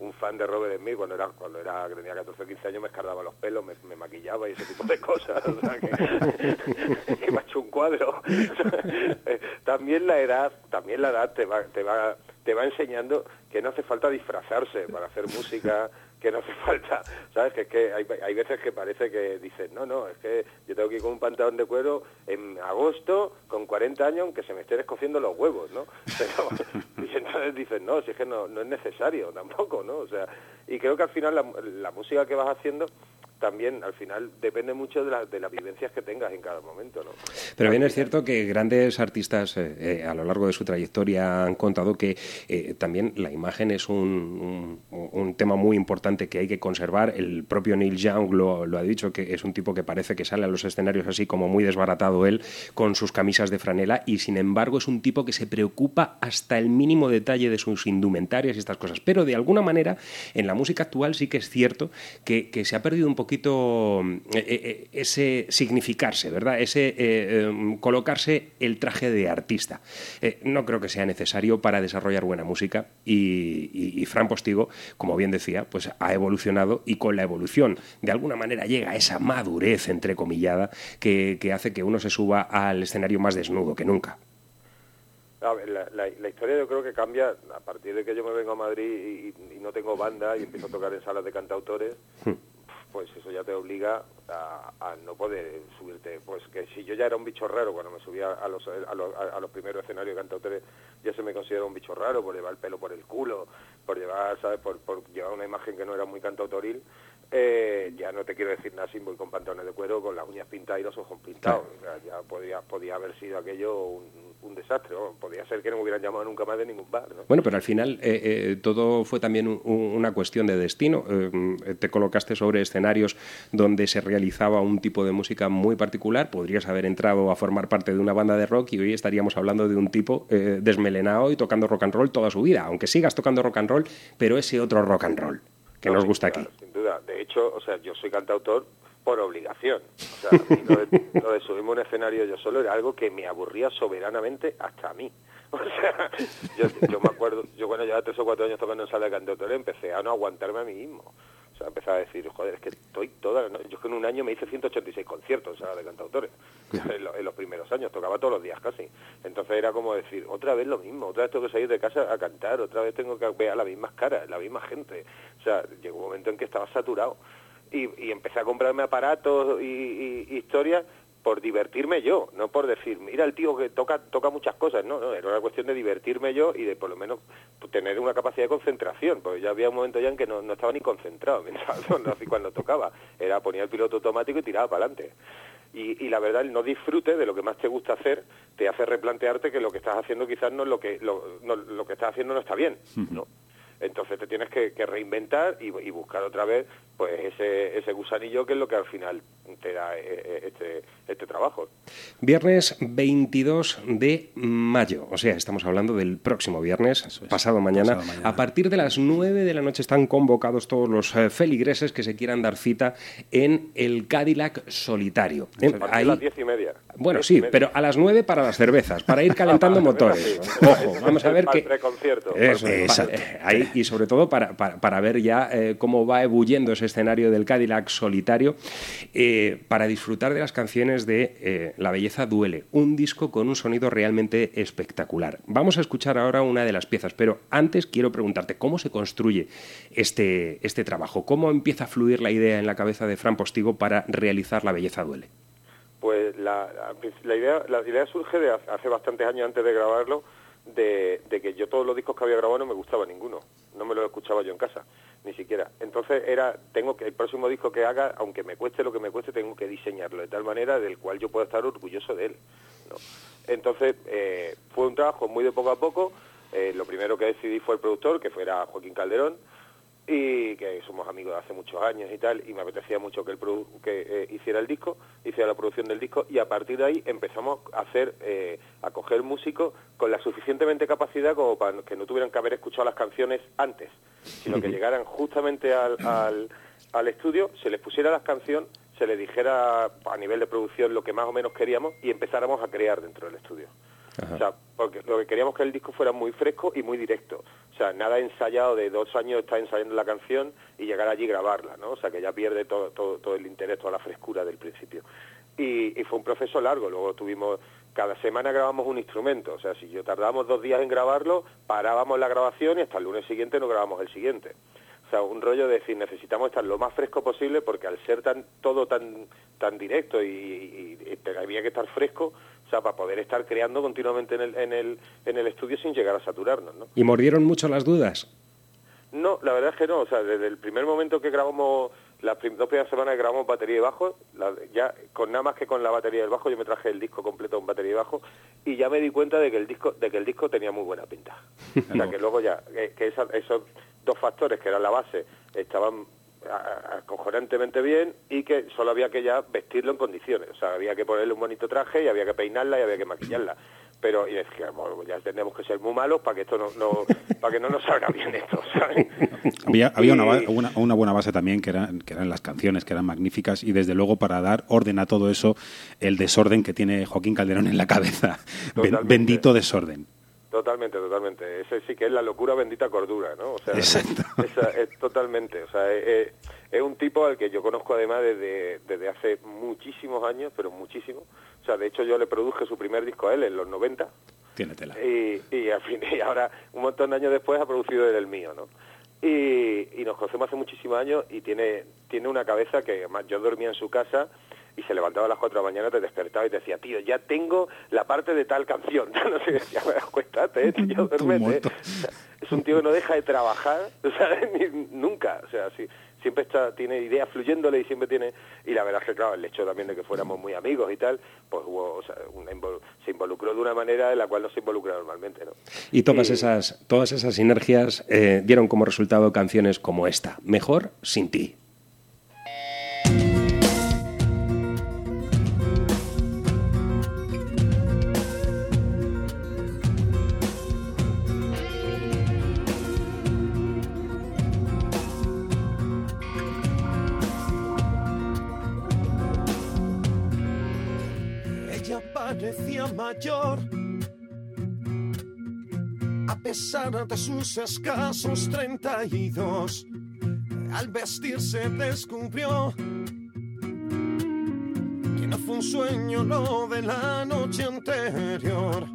[SPEAKER 20] un fan de Robert Smith cuando era cuando era que tenía 14 o 15 años me escardaba los pelos, me, me maquillaba y ese tipo de cosas, o sea, que, que me ha hecho un cuadro. Eh, también la edad, también la edad te va, te va, te va enseñando que no hace falta disfrazarse para hacer música, que no hace falta, ¿sabes? Que es que hay, hay veces que parece que dices, no, no, es que yo tengo que ir con un pantalón de cuero en agosto con 40 años aunque se me estén escociendo los huevos, ¿no? Pero, y entonces dices, no, si es que no, no es necesario tampoco, ¿no? O sea, y creo que al final la, la música que vas haciendo también al final depende mucho de, la- de las vivencias que tengas en cada momento, ¿no?
[SPEAKER 6] Pero bien es cierto que grandes artistas eh, eh, a lo largo de su trayectoria han contado que eh, también la imagen es un, un- tema muy importante que hay que conservar. El propio Neil Young lo, lo ha dicho, que es un tipo que parece que sale a los escenarios así como muy desbaratado él, con sus camisas de franela, y sin embargo es un tipo que se preocupa hasta el mínimo detalle de sus indumentarias y estas cosas. Pero de alguna manera, en la música actual sí que es cierto que, que se ha perdido un poquito eh, eh, ese significarse, ¿verdad? Ese eh, eh, colocarse el traje de artista. Eh, no creo que sea necesario para desarrollar buena música y, y- y Fran Postigo, como bien decía, pues ha evolucionado y con la evolución de alguna manera llega a esa madurez entrecomillada que, que hace que uno se suba al escenario más desnudo que nunca.
[SPEAKER 20] La, la- la historia yo creo que cambia a partir de que yo me vengo a Madrid y, y no tengo banda y empiezo a tocar en salas de cantautores, pues eso ya te obliga a, a no poder subirte. Pues que si yo ya era un bicho raro cuando me subía a los, a los, a los primeros escenarios de cantautores, ya se me considera un bicho raro por llevar el pelo por el culo, por llevar, ¿sabes? Por, por llevar una imagen que no era muy cantautoril. Eh, ya no te quiero decir nada si voy con pantalones de cuero, con las uñas pintadas y los ojos pintados. O sea, ya podía, podía haber sido aquello un, un desastre. ¿no? Podía ser que no me hubieran llamado nunca más de ningún bar. ¿no?
[SPEAKER 6] Bueno, pero al final eh, eh, todo fue también un- un- una cuestión de destino. Eh, te colocaste sobre escenarios donde se realizaba un tipo de música muy particular. Podrías haber entrado a formar parte de una banda de rock y hoy estaríamos hablando de un tipo eh, desmelenado y tocando rock and roll toda su vida. Aunque sigas tocando rock and roll, pero ese otro rock and roll que
[SPEAKER 20] No,
[SPEAKER 6] nos gusta
[SPEAKER 20] duda,
[SPEAKER 6] aquí.
[SPEAKER 20] Sin duda. De hecho, o sea, yo soy cantautor por obligación. O sea, lo de, lo de subirme un escenario yo solo era algo que me aburría soberanamente hasta a mí. O sea, yo, yo me acuerdo, yo cuando llevaba tres o cuatro años tocando en sala de cantautores empecé a no aguantarme a mí mismo. O sea, empecé a decir, joder, es que estoy toda la no-". Yo que en un año me hice 186 conciertos en sala de cantautores. En, lo- en los primeros años, tocaba todos los días casi. Entonces era como decir, otra vez lo mismo, otra vez tengo que salir de casa a cantar, otra vez tengo que ver a las mismas caras, la misma gente. O sea, llegó un momento en que estaba saturado. Y, y empecé a comprarme aparatos y, y- y historias por divertirme yo, no por decir, mira el tío que toca toca muchas cosas, no, no, era una cuestión de divertirme yo y de por lo menos pues, tener una capacidad de concentración, porque ya había un momento ya en que no, no estaba ni concentrado mientras cuando, cuando tocaba, era ponía el piloto automático y tiraba para adelante. Y, y la verdad, el no disfrute de lo que más te gusta hacer te hace replantearte que lo que estás haciendo quizás no es lo que lo, no- lo que estás haciendo no está bien, ¿no? Entonces te tienes que, que reinventar y, y buscar otra vez pues ese, ese gusanillo que es lo que al final te da eh, eh, este, este trabajo.
[SPEAKER 6] Viernes 22 de mayo, o sea, estamos hablando del próximo viernes, pasado, mañana.
[SPEAKER 7] pasado mañana.
[SPEAKER 6] A partir de las 9 de la noche están convocados todos los eh, feligreses que se quieran dar cita en el Cadillac Solitario. Eh,
[SPEAKER 20] A partir de
[SPEAKER 6] ahí-
[SPEAKER 20] las diez y media.
[SPEAKER 6] Bueno, sí, pero a las 9 para las cervezas, para ir calentando motores. Ojo, vamos a ver que...
[SPEAKER 20] preconcierto.
[SPEAKER 6] Eh, ahí, y sobre todo para, para- para ver ya eh, cómo va ebulliendo ese escenario del Cadillac solitario, eh, para disfrutar de las canciones de eh, La belleza duele, un disco con un sonido realmente espectacular. Vamos a escuchar ahora una de las piezas, pero antes quiero preguntarte cómo se construye este, este trabajo, cómo empieza a fluir la idea en la cabeza de Fran Postigo para realizar La belleza duele.
[SPEAKER 20] Pues la, la- idea, la idea surge de hace bastantes años antes de grabarlo, de, de que yo todos los discos que había grabado no me gustaba ninguno, no me lo escuchaba yo en casa, ni siquiera. Entonces era, tengo que el próximo disco que haga, aunque me cueste lo que me cueste, tengo que diseñarlo de tal manera del cual yo pueda estar orgulloso de él. ¿no? Entonces eh, fue un trabajo muy de poco a poco. Eh, lo primero que decidí fue el productor, que fuera Joaquín Calderón, y que somos amigos de hace muchos años y tal, y me apetecía mucho que produ- que eh, hiciera el disco, hiciera la producción del disco, y a partir de ahí empezamos a hacer, eh, a coger músicos con la suficientemente capacidad como para que no tuvieran que haber escuchado las canciones antes, sino que llegaran justamente al, al, al estudio, se les pusiera la canción, se les dijera a nivel de producción lo que más o menos queríamos y empezáramos a crear dentro del estudio. O sea, porque lo que queríamos que el disco fuera muy fresco y muy directo. O sea, nada ensayado de dos años estar ensayando la canción y llegar allí y grabarla, ¿no? O sea, que ya pierde todo, todo, todo el interés, toda la frescura del principio. Y, y fue un proceso largo. Luego tuvimos, cada semana grabamos un instrumento. O sea, si yo tardábamos dos días en grabarlo, parábamos la grabación y hasta el lunes siguiente no grabamos el siguiente. O sea, un rollo de decir, necesitamos estar lo más fresco posible porque al ser tan todo tan tan directo y, y- y había que estar fresco, o sea, para poder estar creando continuamente en el, en el, en el estudio sin llegar a saturarnos, ¿no?
[SPEAKER 6] ¿Y mordieron mucho las dudas?
[SPEAKER 20] No, la verdad es que no. O sea, desde el primer momento que grabamos, las prim- dos primeras semanas que grabamos batería y bajo, la- ya con nada más que con la batería del bajo, yo me traje el disco completo con batería y bajo y ya me di cuenta de que el disco, de que el disco tenía muy buena pinta. O sea, que luego ya, que, que esa- esos dos factores que eran la base estaban acojonantemente bien y que solo había que ya vestirlo en condiciones. O sea, había que ponerle un bonito traje y había que peinarla y había que maquillarla. Pero y decía, bueno, ya tenemos que ser muy malos para que esto no, no para que no nos salga bien esto, ¿sabes?
[SPEAKER 7] Había, había una,
[SPEAKER 20] Y-
[SPEAKER 7] una, una buena base también, que, eran que eran las canciones, que eran magníficas, y desde luego para dar orden a todo eso, el desorden que tiene Joaquín Calderón en la cabeza.
[SPEAKER 20] Totalmente.
[SPEAKER 7] bendito desorden.
[SPEAKER 20] Totalmente, totalmente. Ese sí que es la locura bendita cordura, ¿no? O sea,
[SPEAKER 7] Exacto.
[SPEAKER 20] esa- es totalmente. O sea, es, un tipo al que yo conozco además desde, desde hace muchísimos años, pero muchísimo. O sea, de hecho yo le produje su primer disco a él en los 90
[SPEAKER 7] Tiene tela.
[SPEAKER 20] y, y, al fin, y ahora, un montón de años después, ha producido él el mío, ¿no? Y, y nos conocemos hace muchísimos años y tiene, tiene una cabeza que, además, yo dormía en su casa y se levantaba a las 4 de la mañana, te despertaba y te decía, tío, ya tengo la parte de tal canción. no sé, decía, bueno, acuéstate, tío, duérmete. Es un tío que no deja de trabajar, ¿sabes? Ni- nunca. O sea, sí, siempre está, tiene ideas fluyéndole y siempre tiene... Y la verdad es que, claro, el hecho también de que fuéramos muy amigos y tal, pues hubo, o sea, una invol- se involucró de una manera en la cual no se involucra normalmente, ¿no?
[SPEAKER 6] Y todas esas, todas esas sinergias eh, dieron como resultado canciones como esta, Mejor sin ti.
[SPEAKER 19] A pesar de sus escasos 32. Al vestirse descubrió que no fue un sueño lo de la noche anterior,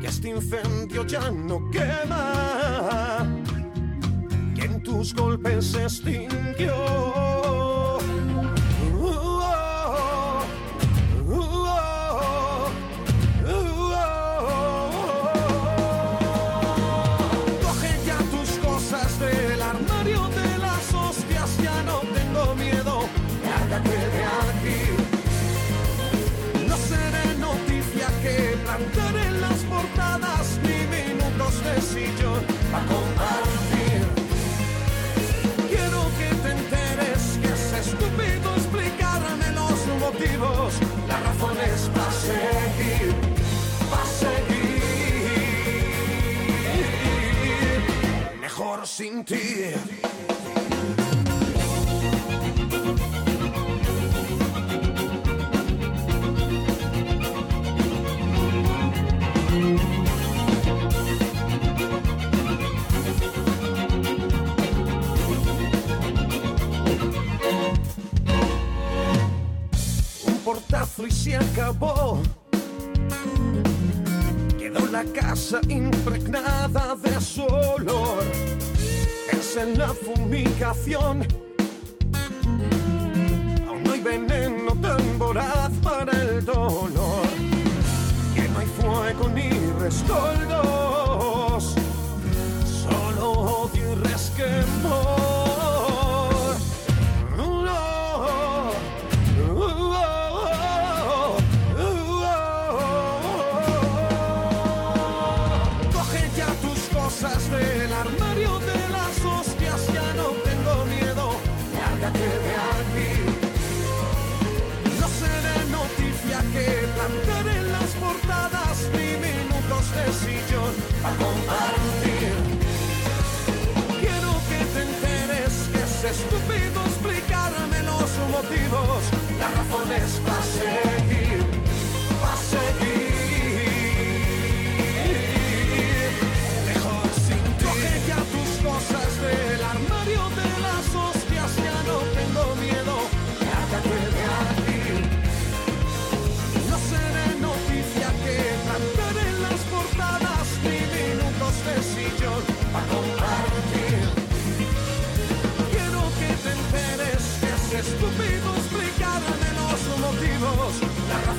[SPEAKER 19] que este incendio ya no quema, que en tus golpes se extinguió. Sillón para compartir. Quiero que te enteres que es estúpido explicarme los motivos, las razones para seguir, para seguir. Mejor sin ti. Portazo y se acabó. Quedó la casa impregnada de su olor. Es en la fumigación. Aún no hay veneno tan voraz para el dolor. Que no hay fuego ni respaldo.
[SPEAKER 15] Estúpido explicarme los motivos, las razones para seguir,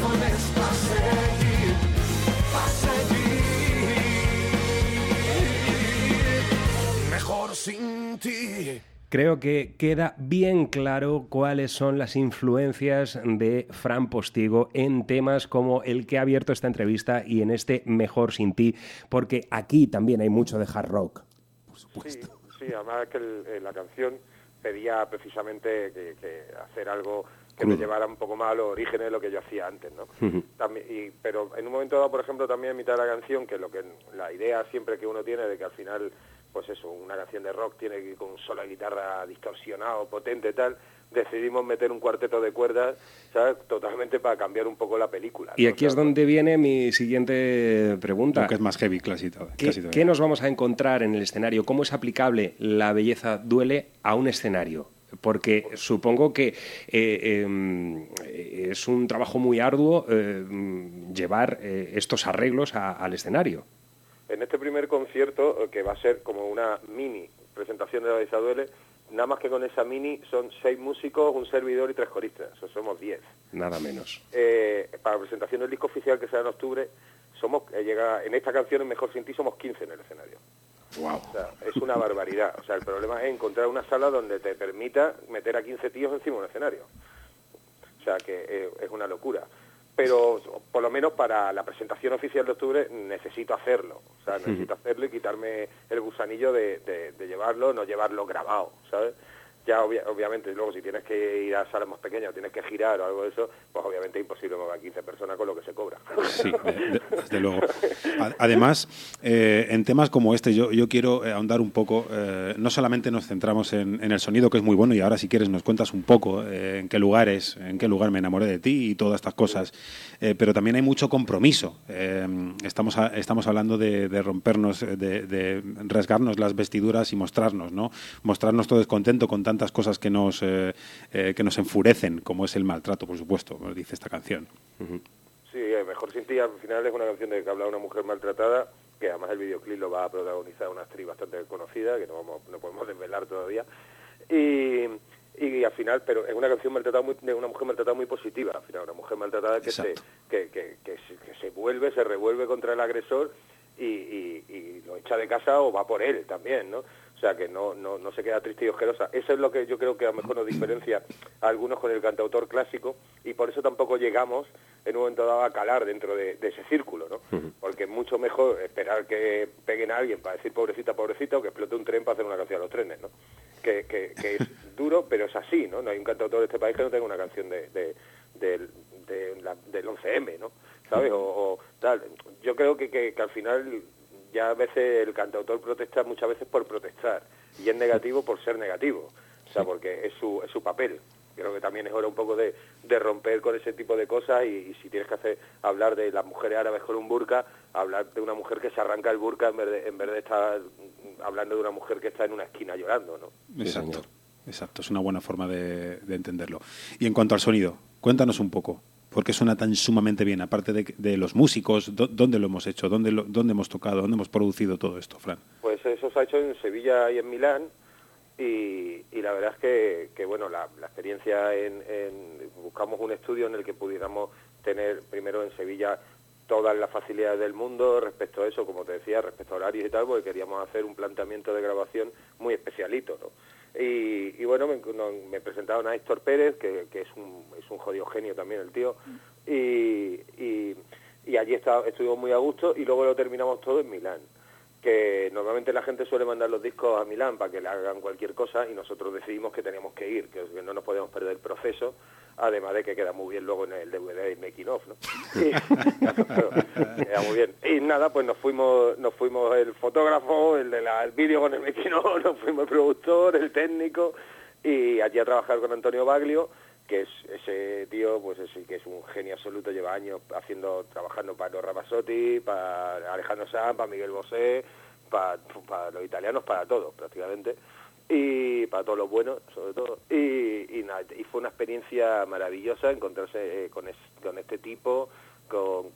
[SPEAKER 15] razones para seguir, para seguir. Mejor sin ti.
[SPEAKER 6] Creo que queda bien claro cuáles son las influencias de Fran Postigo en temas como el que ha abierto esta entrevista y en este Mejor sin ti, porque aquí también hay mucho de hard rock.
[SPEAKER 20] Sí, sí, además que el- eh, la canción pedía precisamente que, que hacer algo que me llevara un poco más a los orígenes de lo que yo hacía antes, ¿no? También, y, pero en un momento dado, por ejemplo, también en mitad de la canción, que lo que la idea siempre que uno tiene de que al final, pues eso, una canción de rock tiene que ir con un solo de guitarra distorsionado, potente y tal, decidimos meter un cuarteto de cuerdas, ¿sabes? Totalmente para cambiar un poco la película.
[SPEAKER 6] Y
[SPEAKER 20] ¿no?
[SPEAKER 6] aquí es donde viene mi siguiente pregunta.
[SPEAKER 7] Aunque es más heavy casi todo.
[SPEAKER 6] ¿Qué,
[SPEAKER 7] casi todo.
[SPEAKER 6] qué nos vamos a encontrar en el escenario? ¿Cómo es aplicable la belleza duele a un escenario? Porque supongo que eh, em, eh, es un trabajo muy arduo eh, llevar eh, estos arreglos a- al escenario.
[SPEAKER 20] En este primer concierto, que va a ser como una mini presentación de la Belleza Duele, nada más que con esa mini son seis músicos, un servidor y tres coristas, o sea, somos diez.
[SPEAKER 6] Nada menos.
[SPEAKER 20] Eh, para la presentación del disco oficial que será en octubre, somos eh, llega en esta canción, en Mejor Sin Ti, somos 15 en el escenario.
[SPEAKER 6] Wow.
[SPEAKER 20] O sea, es una barbaridad. O sea, el problema es encontrar una sala donde te permita meter a 15 tíos encima de un escenario. O sea, que eh, es una locura. Pero por lo menos para la presentación oficial de octubre necesito hacerlo. O sea, necesito hacerlo y quitarme el gusanillo de, de- de llevarlo, no llevarlo grabado, ¿sabes? Ya obvia- obviamente luego si tienes que ir a salas más pequeñas o tienes que girar o algo de eso, pues obviamente es imposible mover a 15 personas con lo que se cobra.
[SPEAKER 7] Sí, de- de- desde luego. Además, eh, en temas como este, yo, yo quiero eh, ahondar un poco. eh, no solamente nos centramos en, en el sonido, que es muy bueno, y ahora, si quieres, nos cuentas un poco eh, en qué lugares, en qué lugar me enamoré de ti y todas estas cosas. eh, pero también hay mucho compromiso. Eh, estamos, a- estamos hablando de, de rompernos, de, de rasgarnos las vestiduras y mostrarnos, ¿no? Mostrarnos todo descontento con tantas cosas que nos, eh, eh, que nos enfurecen, como es el maltrato, por supuesto, como dice esta canción.
[SPEAKER 20] Sí, Mejor Sin Ti al final es una canción de que habla de una mujer maltratada, que además el videoclip lo va a protagonizar una actriz bastante conocida, que no, vamos, no podemos desvelar todavía. Y, y al final, pero es una canción maltratada muy, de una mujer maltratada muy positiva, al final, una mujer maltratada que se, que, que, que se, que se vuelve, se revuelve contra el agresor y, y- y lo echa de casa o va por él también, ¿no? O sea, que no, no, no se queda triste y ojerosa. Eso es lo que yo creo que a lo mejor nos diferencia a algunos con el cantautor clásico y por eso tampoco llegamos en un momento dado a calar dentro de, de ese círculo, ¿no? Porque es mucho mejor esperar que peguen a alguien para decir pobrecita, pobrecita o que explote un tren para hacer una canción a los trenes, ¿no? Que, que, que es duro, pero es así, ¿no? No hay un cantautor de este país que no tenga una canción de, de- del- de la- del 11M, ¿no? ¿Sabes? O, o tal. Yo creo que, que, que al final ya a veces el cantautor protesta muchas veces por protestar y es negativo por ser negativo, o sea, porque es su, es su papel. Creo que también es hora un poco de, de romper con ese tipo de cosas y, y si tienes que hacer hablar de las mujeres árabes con un burka, hablar de una mujer que se arranca el burka en vez de, en vez de estar hablando de una mujer que está en una esquina llorando, ¿no?
[SPEAKER 7] Exacto, exacto, es una buena forma de, de entenderlo. Y en cuanto al sonido, cuéntanos un poco, ¿por qué suena tan sumamente bien? Aparte de, de los músicos, ¿dó- ¿dónde lo hemos hecho? ¿Dónde, ¿Dónde hemos tocado? ¿Dónde hemos producido todo esto, Fran?
[SPEAKER 20] Pues eso se ha hecho en Sevilla y en Milán y, y la verdad es que, que, bueno, la, la experiencia en, en- buscamos un estudio en el que pudiéramos tener primero en Sevilla todas las facilidades del mundo respecto a eso, como te decía, respecto a horarios y tal, porque queríamos hacer un planteamiento de grabación muy especialito, ¿no? Y, bueno, me, presentaron a Héctor Pérez, que, que es, un, un jodido genio también el tío, y, y, y allí está, estuvimos muy a gusto y luego lo terminamos todo en Milán que normalmente la gente suele mandar los discos a Milán para que le hagan cualquier cosa y nosotros decidimos que teníamos que ir, que no nos podemos perder el proceso, además de que queda muy bien luego en el DVD y making of, ¿no? Y, claro, queda muy bien. Y nada, pues nos fuimos, nos fuimos el fotógrafo, el de la- el vídeo con el making nos fuimos el productor, el técnico Y allí a trabajar con Antonio Baglio, que es ese tío, pues sí que es un genio absoluto, lleva años haciendo, trabajando para los Ramazzotti, para Alejandro Sanz, para Miguel Bosé, para, los italianos, para todos prácticamente. Y para todos los buenos sobre todo. Y, fue una experiencia maravillosa encontrarse eh, con, es- con este tipo con,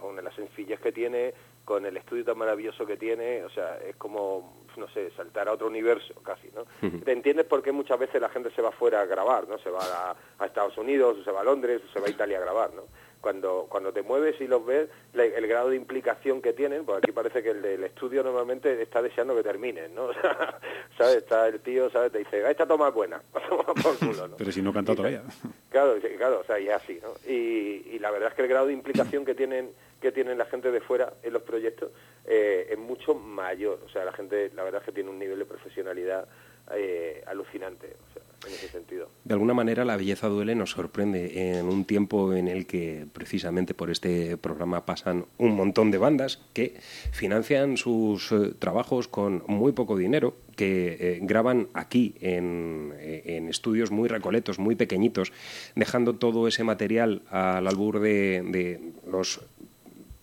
[SPEAKER 20] con las sencillas que tiene con el estudio tan maravilloso que tiene o sea es como no sé saltar a otro universo casi no te entiendes por qué muchas veces la gente se va fuera a grabar no se va a, a Estados Unidos o se va a Londres o se va a Italia a grabar no cuando cuando te mueves y los ves la- el grado de implicación que tienen pues aquí parece que el del estudio normalmente está deseando que terminen no O sea, sabes está el tío sabes te dice "Ah, esta toma es buena Toma por culo, ¿no?
[SPEAKER 7] Pero si no canta todavía.
[SPEAKER 20] Claro, sí, claro, o sea, y así, ¿no? Y, y la verdad es que el grado de implicación que tienen que tienen la gente de fuera en los proyectos eh, es mucho mayor. O sea, la gente, la verdad es que tiene un nivel de profesionalidad eh, alucinante, o sea, en ese sentido.
[SPEAKER 6] De alguna manera, la belleza duele nos sorprende en un tiempo en el que precisamente por este programa pasan un montón de bandas que financian sus eh, trabajos con muy poco dinero, que graban aquí en, en estudios muy recoletos, muy pequeñitos, dejando todo ese material al albur de, de los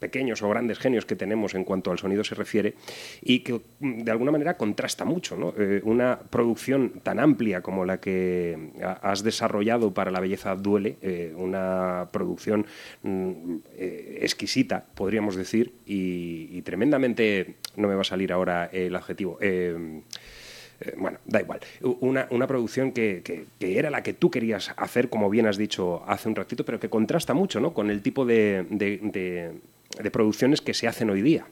[SPEAKER 6] pequeños o grandes genios que tenemos en cuanto al sonido se refiere y que mm, de alguna manera contrasta mucho. ¿no? Eh, una producción tan amplia como la que ha- has desarrollado para La Belleza Duele, eh, una producción mm, eh, exquisita, podríamos decir, y, tremendamente, no me va a salir ahora el adjetivo, bueno, da igual. Una, una producción que, que- era la que tú querías hacer, como bien has dicho hace un ratito, pero que contrasta mucho ¿no? con el tipo de- de producciones que se hacen hoy día.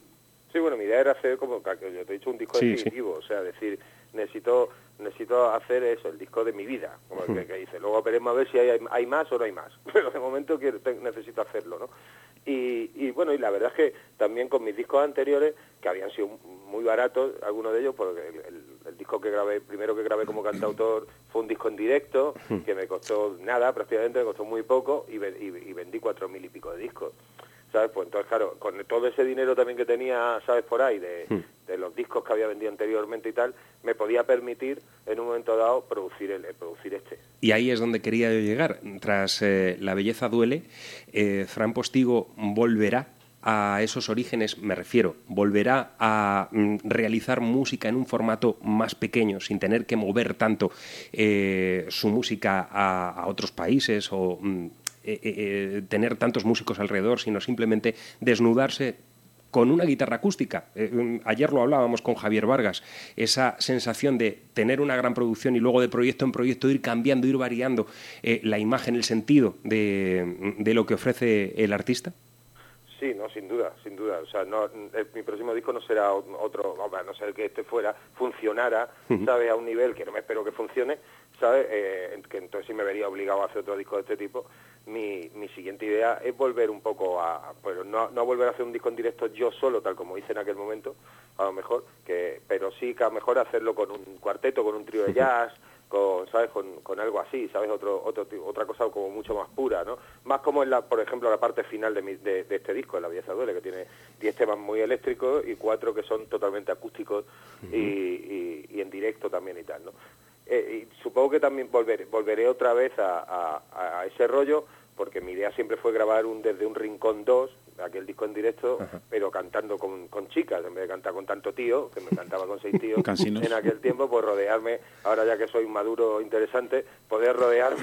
[SPEAKER 20] Sí, bueno, mi idea era hacer como, que yo te he dicho, un disco
[SPEAKER 6] Sí,
[SPEAKER 20] definitivo, o sea, decir, necesito necesito hacer eso, el disco de mi vida, como el que, que dice, luego veremos a ver si hay, hay más o no hay más, pero de momento quiero, te- necesito hacerlo, ¿no? Y, y bueno, y la verdad es que también con mis discos anteriores, que habían sido muy baratos, algunos de ellos, porque el, el- el disco que grabé, primero que grabé como cantautor, fue un disco en directo, que me costó nada, prácticamente me costó muy poco, y, ve- y- y vendí cuatro mil y pico de discos. ¿Sabes? Pues entonces, claro, con todo ese dinero también que tenía, ¿sabes? Por ahí, de, de los discos que había vendido anteriormente y tal, me podía permitir en un momento dado producir el, producir este.
[SPEAKER 6] Y ahí es donde quería yo llegar. Tras eh, La belleza duele, eh, Fran Postigo volverá a esos orígenes, me refiero, volverá a mm, realizar música en un formato más pequeño, sin tener que mover tanto eh, su música a, a otros países o mm, eh, eh, tener tantos músicos alrededor, sino simplemente desnudarse con una guitarra acústica. Eh, mm, ayer lo hablábamos con Javier Vargas, esa sensación de tener una gran producción y luego de proyecto en proyecto ir cambiando, ir variando eh, la imagen, el sentido de, de lo que ofrece el artista.
[SPEAKER 20] Sí, no, sin duda, sin duda. O sea, no, el- mi próximo disco no será otro, a no ser que este fuera, funcionara,
[SPEAKER 6] Ujú.
[SPEAKER 20] ¿sabes? A un nivel que no me espero que funcione, ¿sabes? Eh, que entonces sí me vería obligado a hacer otro disco de este tipo. Mi, mi siguiente idea es volver un poco a, pero no, no volver a hacer un disco en directo yo solo, tal como hice en aquel momento, a lo mejor, que, pero sí que a lo mejor hacerlo con un cuarteto, con un trío de jazz, con, ¿sabes? Con, con algo así, ¿sabes? Otro, otro, otra cosa como mucho más pura, ¿no? Más como en la, por ejemplo, la parte final de, mi- de, de este disco, La Belleza Duele, que tiene 10 temas muy eléctricos y cuatro que son totalmente acústicos y, y- y en directo también y tal, ¿no? Eh, y supongo que también volveré, volveré otra vez a, a- a ese rollo, porque mi idea siempre fue grabar un desde un rincón 2, aquel disco en directo, pero cantando con, con chicas, en vez de cantar con tanto tío, que me cantaba con seis tíos
[SPEAKER 7] Cansinos.
[SPEAKER 20] en aquel tiempo, pues rodearme, ahora ya que soy maduro interesante, poder rodearme,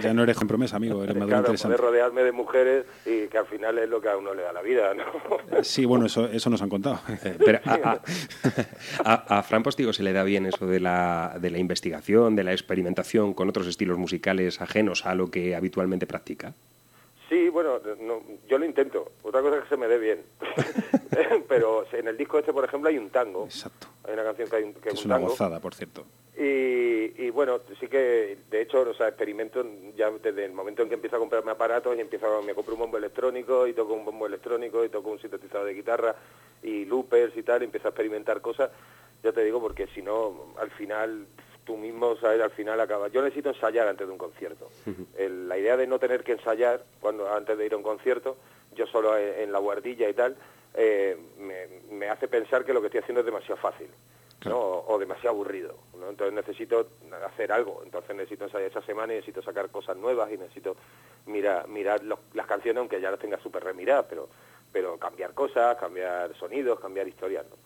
[SPEAKER 7] Ya no eres con promesa, amigo, eres maduro
[SPEAKER 20] claro,
[SPEAKER 7] interesante.
[SPEAKER 20] poder rodearme de mujeres y que al final es lo que a uno le da la vida, ¿no?
[SPEAKER 7] Sí, bueno, eso, eso nos han contado.
[SPEAKER 6] Pero a, a- a- a Fran Postigo se le da bien eso de la, de la investigación, de la experimentación con otros estilos musicales ajenos a lo que habitualmente practica.
[SPEAKER 20] Sí, bueno, no, yo lo intento. Otra cosa es que se me dé bien. Pero en el disco este, por ejemplo, hay un tango.
[SPEAKER 7] Exacto.
[SPEAKER 20] Hay una canción que, hay un, que es
[SPEAKER 7] Es
[SPEAKER 20] un
[SPEAKER 7] una
[SPEAKER 20] tango.
[SPEAKER 7] gozada, por cierto.
[SPEAKER 20] Y, y bueno, sí que, de hecho, o sea, experimento ya desde el momento en que empiezo a comprarme aparatos y empiezo a, me compro un bombo electrónico y toco un bombo electrónico y toco un sintetizador de guitarra y loopers y tal, y empiezo a experimentar cosas, ya te digo, porque si no, al final, tú mismo, ¿sabes? Al final acaba. Yo necesito ensayar antes de un concierto. El- la idea de no tener que ensayar cuando antes de ir a un concierto, yo solo en, en la guardilla y tal, eh, me, me hace pensar que lo que estoy haciendo es demasiado fácil. ¿no? o, o demasiado aburrido. ¿no? Entonces necesito hacer algo, entonces necesito ensayar esa semana y necesito sacar cosas nuevas y necesito mirar, mirar los- las canciones, aunque ya las tenga súper remiradas, pero, pero cambiar cosas, cambiar sonidos, cambiar historias. ¿no?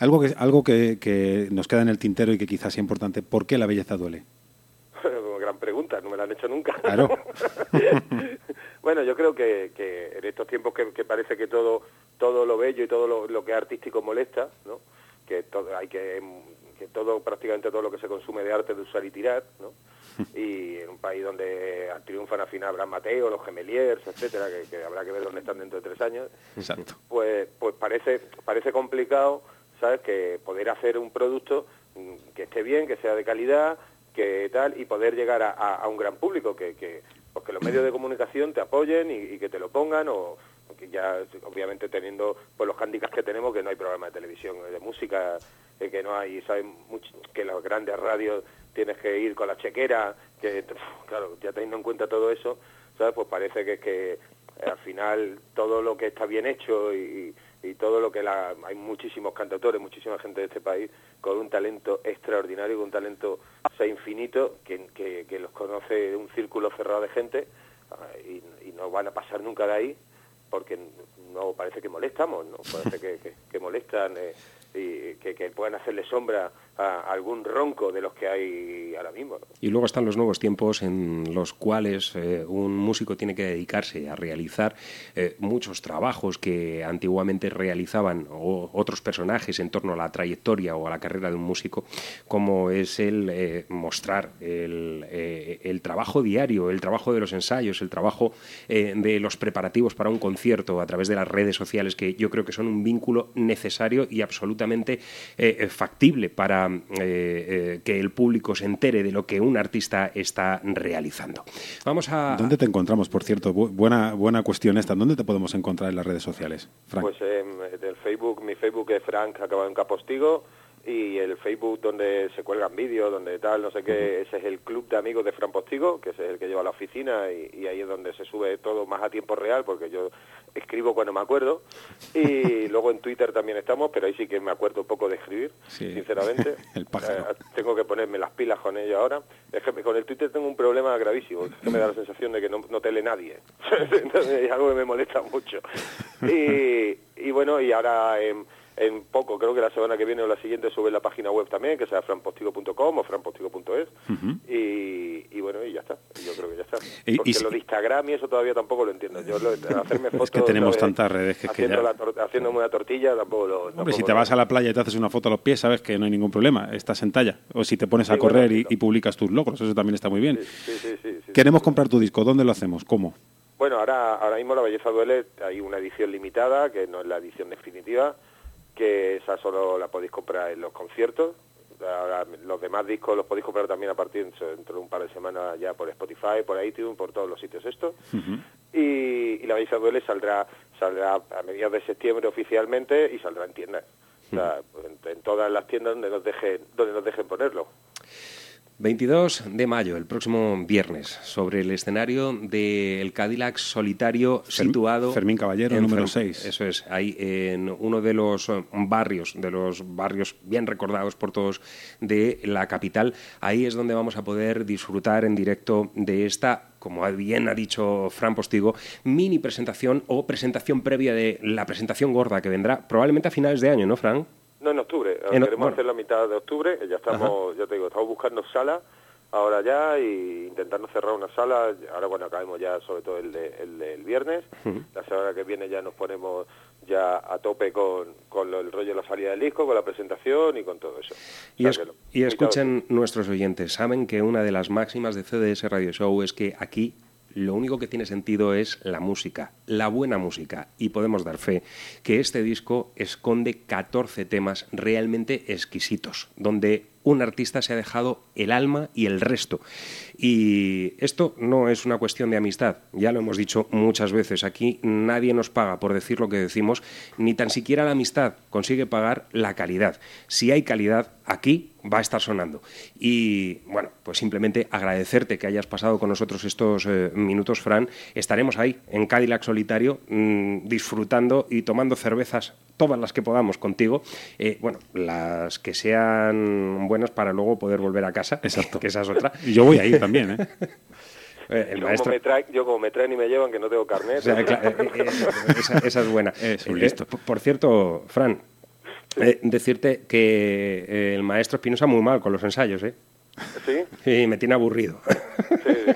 [SPEAKER 7] Algo, que, algo que, que nos queda en el tintero y que quizás sea importante. ¿Por qué la belleza duele?
[SPEAKER 20] Gran pregunta, no me la han hecho nunca.
[SPEAKER 7] Claro.
[SPEAKER 20] bueno, yo creo que, que en estos tiempos que, que parece que todo todo lo bello y todo lo, lo que es artístico molesta, ¿no? Que todo hay que que todo prácticamente todo lo que se consume de arte de usar y tirar, ¿no? Y en un país donde triunfan al final Abraham Mateo, los Gemeliers, etcétera, que, que habrá que ver dónde están dentro de tres años,
[SPEAKER 7] Exacto.
[SPEAKER 20] pues pues parece parece complicado sabes que poder hacer un producto mm, que esté bien que sea de calidad que tal y poder llegar a, a- un gran público que, que pues que los medios de comunicación te apoyen y, y que te lo pongan o que ya obviamente teniendo pues los hándicaps que tenemos que no hay programa de televisión eh, de música eh, que no hay sabes que las grandes radios tienes que ir con la chequera que claro ya teniendo en cuenta todo eso sabes pues parece que, que eh, al final todo lo que está bien hecho y, y todo lo que la, hay muchísimos cantautores, muchísima gente de este país con un talento extraordinario, con un talento o sea, infinito que, que, los conoce un círculo cerrado de gente ah, y, no van a pasar nunca de ahí porque no parece que molestamos, no parece que, que- molestan eh, y que puedan hacerle sombra a algún ronco de los que hay ahora mismo.
[SPEAKER 6] Y luego están los nuevos tiempos en los cuales eh, un músico tiene que dedicarse a realizar eh, muchos trabajos que antiguamente realizaban otros personajes en torno a la trayectoria o a la carrera de un músico, como es el eh, mostrar el, trabajo diario, el trabajo de los ensayos, el trabajo de los preparativos para un concierto a través de las redes sociales, que yo creo que son un vínculo necesario y absolutamente factible para eh, eh, que el público se entere de lo que un artista está realizando. Vamos a...
[SPEAKER 7] ¿Dónde te encontramos, por cierto? Bu- buena, buena cuestión esta. ¿Dónde te podemos encontrar en las redes sociales, Frank?
[SPEAKER 20] Pues del Facebook, mi Facebook es Frank acabado en Capostigo y el Facebook donde se cuelgan vídeos, donde tal, no sé qué, ese es el club de amigos de Fran Postigo, que ese es el que lleva la oficina y, y ahí es donde se sube todo más a tiempo real porque yo escribo cuando me acuerdo y luego en Twitter también estamos, pero ahí sí que me acuerdo un poco de escribir,
[SPEAKER 7] Sí.
[SPEAKER 20] sinceramente.
[SPEAKER 7] El pájaro.
[SPEAKER 20] Eh, tengo que ponerme las pilas con ello ahora. Es que con el Twitter tengo un problema gravísimo, es que me da la sensación de que no, no te lee nadie. Entonces, es algo que me molesta mucho. Y, y bueno, y ahora en, en poco, creo que la semana que viene o la siguiente sube la página web también, que sea franpostigo.com o franpostigo.es. y, y bueno, y ya está. Yo creo que ya está.
[SPEAKER 7] Y- si-
[SPEAKER 20] lo de Instagram y eso todavía tampoco lo entiendo. Yo lo, hacerme fotos...
[SPEAKER 7] Es que tenemos
[SPEAKER 20] ¿sabes?
[SPEAKER 7] tantas redes que es que
[SPEAKER 20] Haciendo
[SPEAKER 7] ya-
[SPEAKER 20] la haciéndome una tortilla tampoco lo...
[SPEAKER 7] Hombre,
[SPEAKER 20] tampoco
[SPEAKER 7] si te
[SPEAKER 20] lo-
[SPEAKER 7] vas a la playa y te haces una foto a los pies, sabes que no hay ningún problema, estás en talla. O si te pones a
[SPEAKER 20] Sí,
[SPEAKER 7] correr y, y publicas tus logros, eso también está muy bien.
[SPEAKER 20] Sí, sí, sí, sí.
[SPEAKER 7] Queremos comprar tu disco, ¿dónde lo hacemos? ¿Cómo?
[SPEAKER 20] Bueno, ahora, ahora mismo La Belleza Duele, hay una edición limitada, que no es la edición definitiva, que esa solo la podéis comprar en los conciertos. Ahora, los demás discos los podéis comprar también a partir dentro de un par de semanas ya por Spotify, por iTunes, por todos los sitios estos. Y, y La Belleza Duele saldrá, saldrá a mediados de septiembre oficialmente y saldrá en tiendas. O sea, en, en todas las tiendas donde nos dejen, donde nos dejen ponerlo.
[SPEAKER 6] 22 de mayo, el próximo viernes, sobre el escenario del Cadillac solitario situado...
[SPEAKER 7] Fermín Caballero,
[SPEAKER 6] en
[SPEAKER 7] número
[SPEAKER 6] Ferm-
[SPEAKER 7] 6.
[SPEAKER 6] Eso es, ahí en uno de los eh, barrios, de los barrios bien recordados por todos de la capital. Ahí es donde vamos a poder disfrutar en directo de esta como bien ha dicho Fran Postigo, mini presentación o presentación previa de la presentación gorda que vendrá probablemente a finales de año, ¿no, Fran?
[SPEAKER 20] No, en octubre.
[SPEAKER 6] En
[SPEAKER 20] Queremos
[SPEAKER 6] bueno.
[SPEAKER 20] hacer la mitad de octubre. Ya estamos, ya te digo, estamos buscando sala ahora ya y intentando cerrar una sala. Ahora cuando acabemos ya, sobre todo el, de- el del viernes. La semana que viene ya nos ponemos ya a tope con, con lo- el rollo de la salida del disco, con la presentación y con todo eso.
[SPEAKER 6] Y,
[SPEAKER 20] O
[SPEAKER 6] es-
[SPEAKER 20] sea que lo-
[SPEAKER 6] y escuchen nuestros oyentes, saben que una de las máximas de CDS Radio Show es que aquí lo único que tiene sentido es la música, la buena música. Y podemos dar fe que este disco esconde 14 temas realmente exquisitos, donde un artista se ha dejado el alma y el resto. Y esto no es una cuestión de amistad, ya lo hemos dicho muchas veces. Aquí nadie nos paga por decir lo que decimos, ni tan siquiera la amistad consigue pagar la calidad. Si hay calidad, aquí va a estar sonando. Y bueno, pues simplemente agradecerte que hayas pasado con nosotros estos eh, minutos, Fran. Estaremos ahí, en Cadillac Solitario, mm, disfrutando y tomando cervezas, todas las que podamos contigo. Eh, bueno, las que sean buenas para luego poder volver a casa.
[SPEAKER 7] Exacto.
[SPEAKER 6] Que esa es otra.
[SPEAKER 7] Y yo voy ahí también, ¿eh?
[SPEAKER 6] Eh, el
[SPEAKER 20] yo,
[SPEAKER 6] maestro...
[SPEAKER 20] como me traen, yo como me traen y me llevan, que no tengo carnet.
[SPEAKER 6] O sea, cla- esa, esa es buena.
[SPEAKER 7] Es un
[SPEAKER 6] Eh,
[SPEAKER 7] listo.
[SPEAKER 6] por- por cierto, Fran, eh, decirte que eh, el maestro Espinosa muy mal con los ensayos, ¿eh?
[SPEAKER 20] Sí,
[SPEAKER 6] Sí, me tiene aburrido.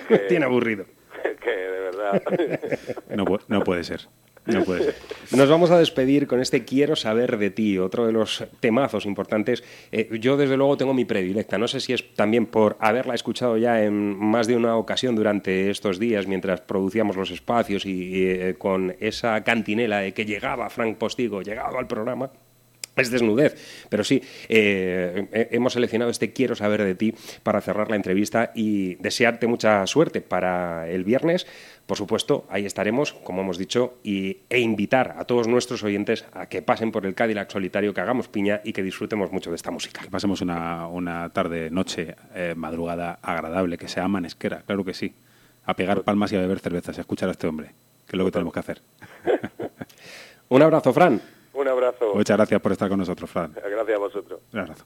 [SPEAKER 6] me tiene aburrido.
[SPEAKER 20] que de verdad.
[SPEAKER 7] No, pu- no puede ser. No puede ser.
[SPEAKER 6] Nos vamos a despedir con este Quiero saber de ti, otro de los temazos importantes. Eh, yo, desde luego, tengo mi predilecta. No sé si es también por haberla escuchado ya en más de una ocasión durante estos días, mientras producíamos los espacios y, y, eh, con esa cantinela de que llegaba Frank Postigo, llegaba al programa. Es desnudez, pero sí, eh, hemos seleccionado este Quiero saber de ti para cerrar la entrevista y desearte mucha suerte para el viernes. Por supuesto, ahí estaremos, como hemos dicho, y, e invitar a todos nuestros oyentes a que pasen por el Cadillac solitario, que hagamos piña y que disfrutemos mucho de esta música.
[SPEAKER 7] Que pasemos una, una tarde, noche, eh, madrugada agradable, que sea manesquera, claro que sí. A pegar palmas y a beber cervezas, a escuchar a este hombre, que es lo que tenemos que hacer.
[SPEAKER 6] Un abrazo, Fran.
[SPEAKER 20] Un abrazo.
[SPEAKER 7] Muchas gracias por estar con nosotros, Fran.
[SPEAKER 20] Gracias a vosotros.
[SPEAKER 7] Un abrazo.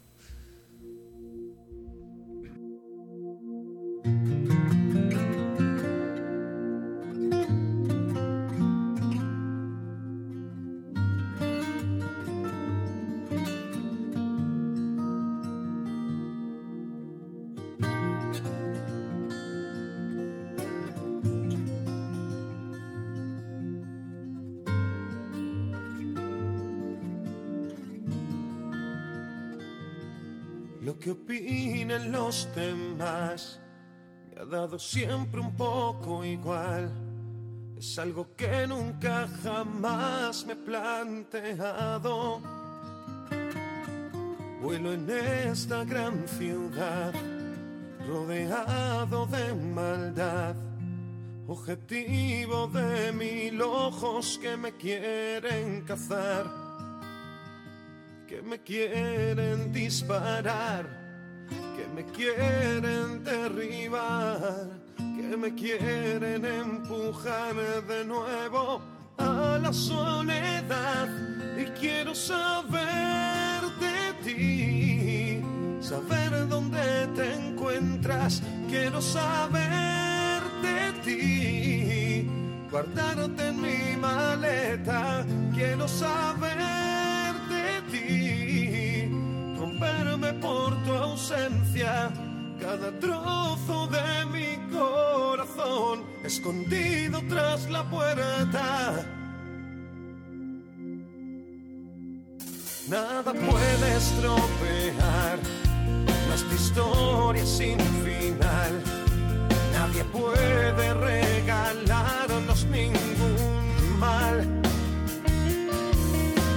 [SPEAKER 19] Que opinen los demás me ha dado siempre un poco igual. Es algo que nunca jamás me he planteado. Vuelo en esta gran ciudad, rodeado de maldad. Objetivo de mil ojos que me quieren cazar que me quieren disparar, que me quieren derribar, que me quieren empujar de nuevo a la soledad. Y quiero saber de ti, saber dónde te encuentras, quiero saber de ti, guardarte en mi maleta, quiero saber ti, romperme por tu ausencia, cada trozo de mi corazón escondido tras la puerta. Nada puede estropear nuestra historia sin final. Nadie puede regalarnos ningún mal.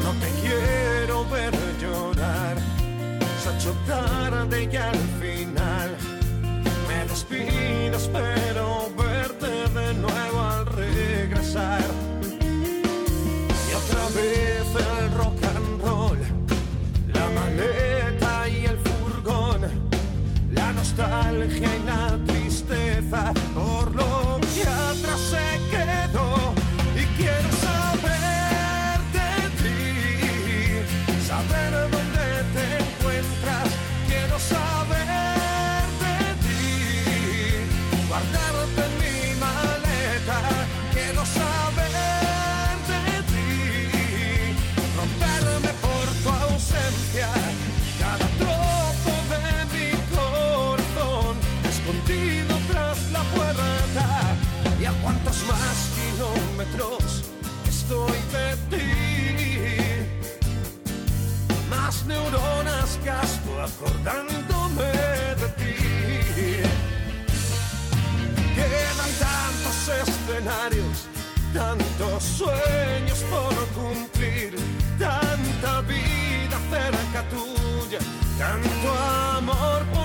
[SPEAKER 19] No te quiero ver llorar. Se ha hecho tarde y al final me despido, espero verte acordándome de ti. Quedan tantos escenarios, tantos sueños por cumplir, tanta vida cerca tuya, tanto amor saber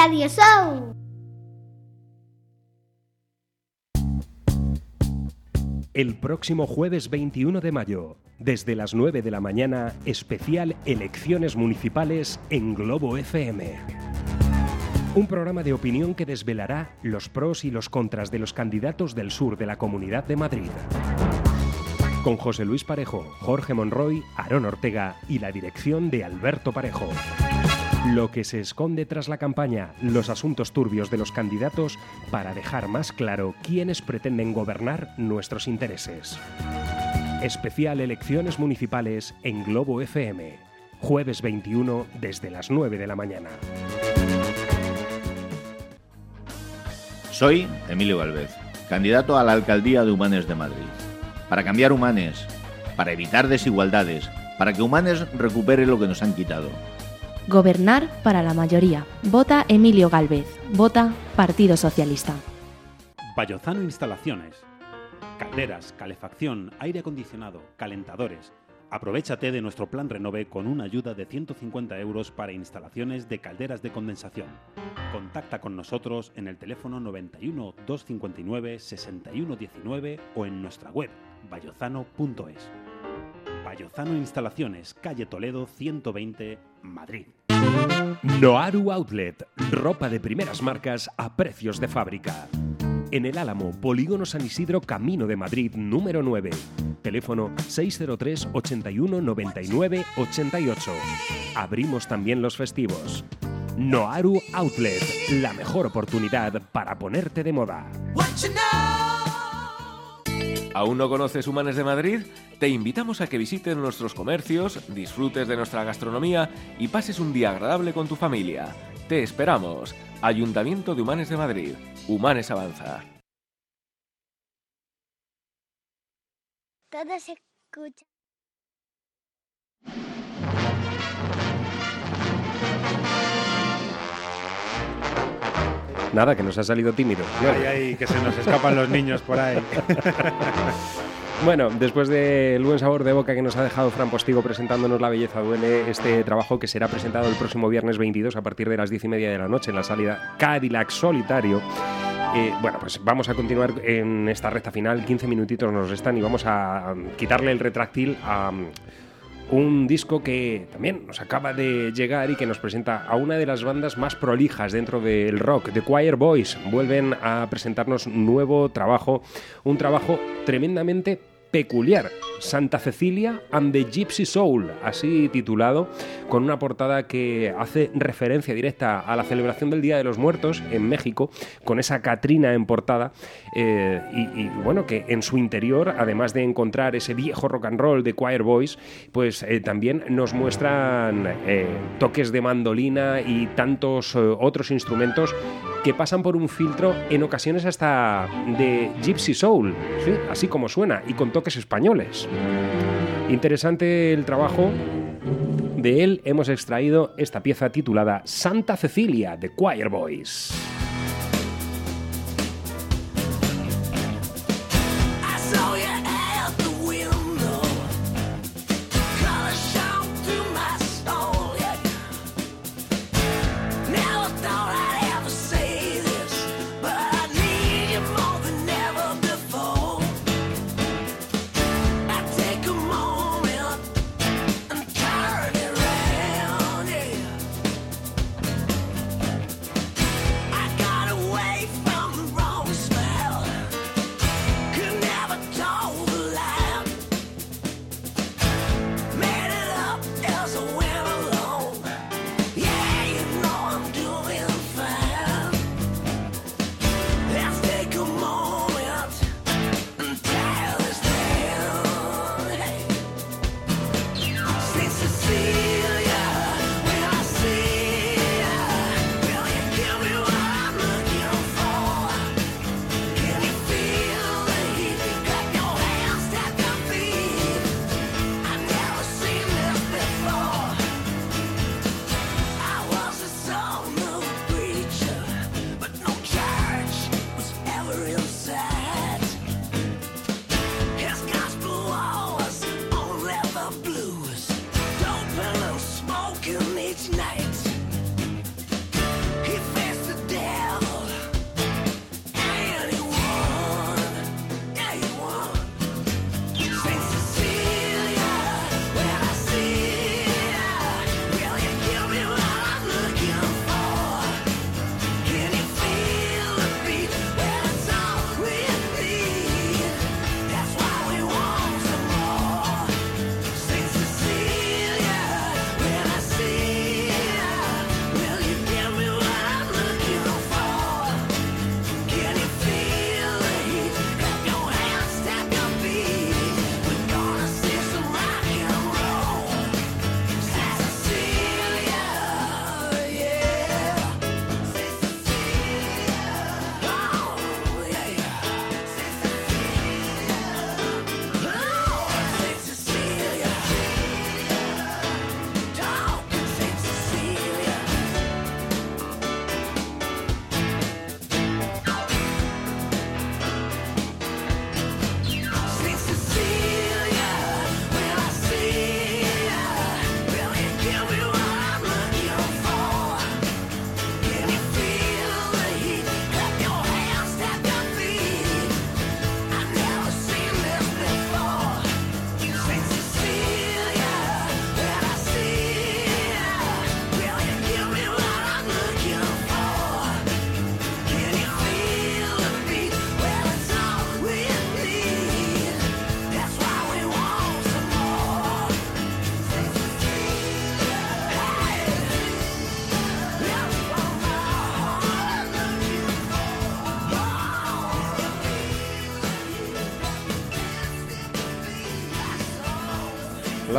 [SPEAKER 5] Radio Show.
[SPEAKER 1] El próximo jueves 21 de mayo, desde las 9 de la mañana, especial Elecciones Municipales en Globo FM. Un programa de opinión que desvelará los pros y los contras de los candidatos del sur de la Comunidad de Madrid. Con José Luis Parejo, Jorge Monroy, Aarón Ortega y la dirección de Alberto Parejo. Lo que se esconde tras la campaña, los asuntos turbios de los candidatos para dejar más claro quiénes pretenden gobernar nuestros intereses. Especial Elecciones Municipales en Globo FM. Jueves 21 desde las 9 de la mañana.
[SPEAKER 12] Soy Emilio Galvez, candidato a la alcaldía de Humanes de Madrid. Para cambiar Humanes, para evitar desigualdades, para que Humanes recupere lo que nos han quitado.
[SPEAKER 11] Gobernar para la mayoría. Vota Emilio Galvez. Vota Partido Socialista.
[SPEAKER 13] Vallozano Instalaciones. Calderas, calefacción, aire acondicionado, calentadores. Aprovechate de nuestro plan Renove con una ayuda de 150 euros para instalaciones de calderas de condensación. Contacta con nosotros en el teléfono 91 259 6119 o en nuestra web vallozano.es. Vallozano Instalaciones, calle Toledo 120, Madrid.
[SPEAKER 1] Noaru Outlet, ropa de primeras marcas a precios de fábrica. En el Álamo, Polígono San Isidro, Camino de Madrid, número 9. Teléfono 603 81 99 88. Abrimos también los festivos. Noaru Outlet, la mejor oportunidad para ponerte de moda.
[SPEAKER 21] ¿Aún no conoces Humanes de Madrid? Te invitamos a que visites nuestros comercios, disfrutes de nuestra gastronomía y pases un día agradable con tu familia. Te esperamos. Ayuntamiento de Humanes de Madrid. Humanes Avanza.
[SPEAKER 6] Nada, que nos ha salido tímido.
[SPEAKER 7] Ay, ay, que se nos escapan los niños por ahí.
[SPEAKER 6] Bueno, después del buen sabor de boca que nos ha dejado Fran Postigo presentándonos La Belleza Duele, este trabajo que será presentado el próximo viernes 22 a partir de las 10 y media de la noche en la salida Cadillac Solitario. Eh, bueno, pues vamos a continuar en esta recta final. 15 minutitos nos restan y vamos a um, quitarle el retráctil a um, un disco que también nos acaba de llegar y que nos presenta a una de las bandas más prolijas dentro del rock, The Choir Boys. Vuelven a presentarnos nuevo trabajo, un trabajo tremendamente peculiar, Santa Cecilia and the Gypsy Soul, así titulado, con una portada que hace referencia directa a la celebración del Día de los Muertos en México, con esa Catrina en portada, eh, y, bueno, que en su interior, además de encontrar ese viejo rock and roll de Choir Boys, pues eh, también nos muestran eh, toques de mandolina y tantos otros instrumentos que pasan por un filtro en ocasiones hasta de Gypsy Soul, ¿sí? así como suena, y con españoles. Interesante el trabajo. De él hemos extraído esta pieza titulada Santa Cecilia de Choir Boys.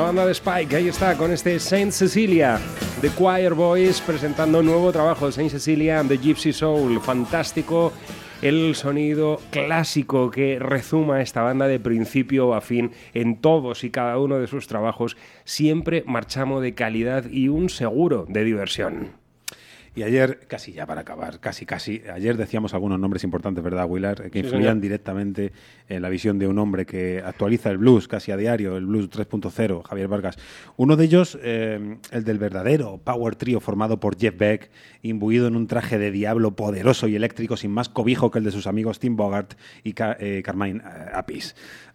[SPEAKER 6] Banda de Spike, ahí está, con este Saint Cecilia, The Choir Boys, presentando un nuevo trabajo de Saint Cecilia and the Gypsy Soul. Fantástico el sonido clásico que rezuma esta banda de principio a fin en todos y cada uno de sus trabajos, siempre marchamo de calidad y un seguro de diversión.
[SPEAKER 7] Y ayer, casi ya para acabar, casi, casi, ayer decíamos algunos nombres importantes, ¿verdad, Willard? Que
[SPEAKER 6] Sí,
[SPEAKER 7] influían
[SPEAKER 6] señor.
[SPEAKER 7] directamente en la visión de un hombre que actualiza el blues casi a diario, el blues 3.0, Javier Vargas. Uno de ellos, eh, el del verdadero Power Trio formado por Jeff Beck, imbuido en un traje de diablo poderoso y eléctrico sin más cobijo que el de sus amigos Tim Bogart y eh, Carmine eh,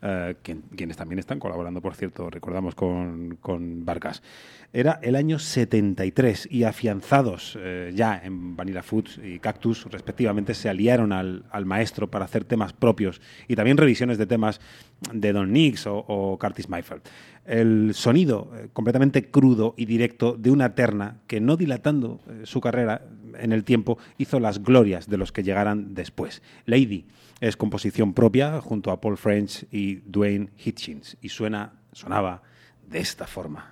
[SPEAKER 7] Eh, quien- quienes también están colaborando, por cierto, recordamos con, con Vargas. Era el año 73 y afianzados eh, ya en Vanilla Foods y Cactus, respectivamente, se aliaron al, maestro para hacer temas propios y también revisiones de temas de Don Nix o, Curtis Mayfield. El sonido eh, completamente crudo y directo de una terna que, no dilatando su carrera en el tiempo, hizo las glorias de los que llegaran después. Lady es composición propia junto a Paul French y Dwayne Hitchins y suena, sonaba de esta forma.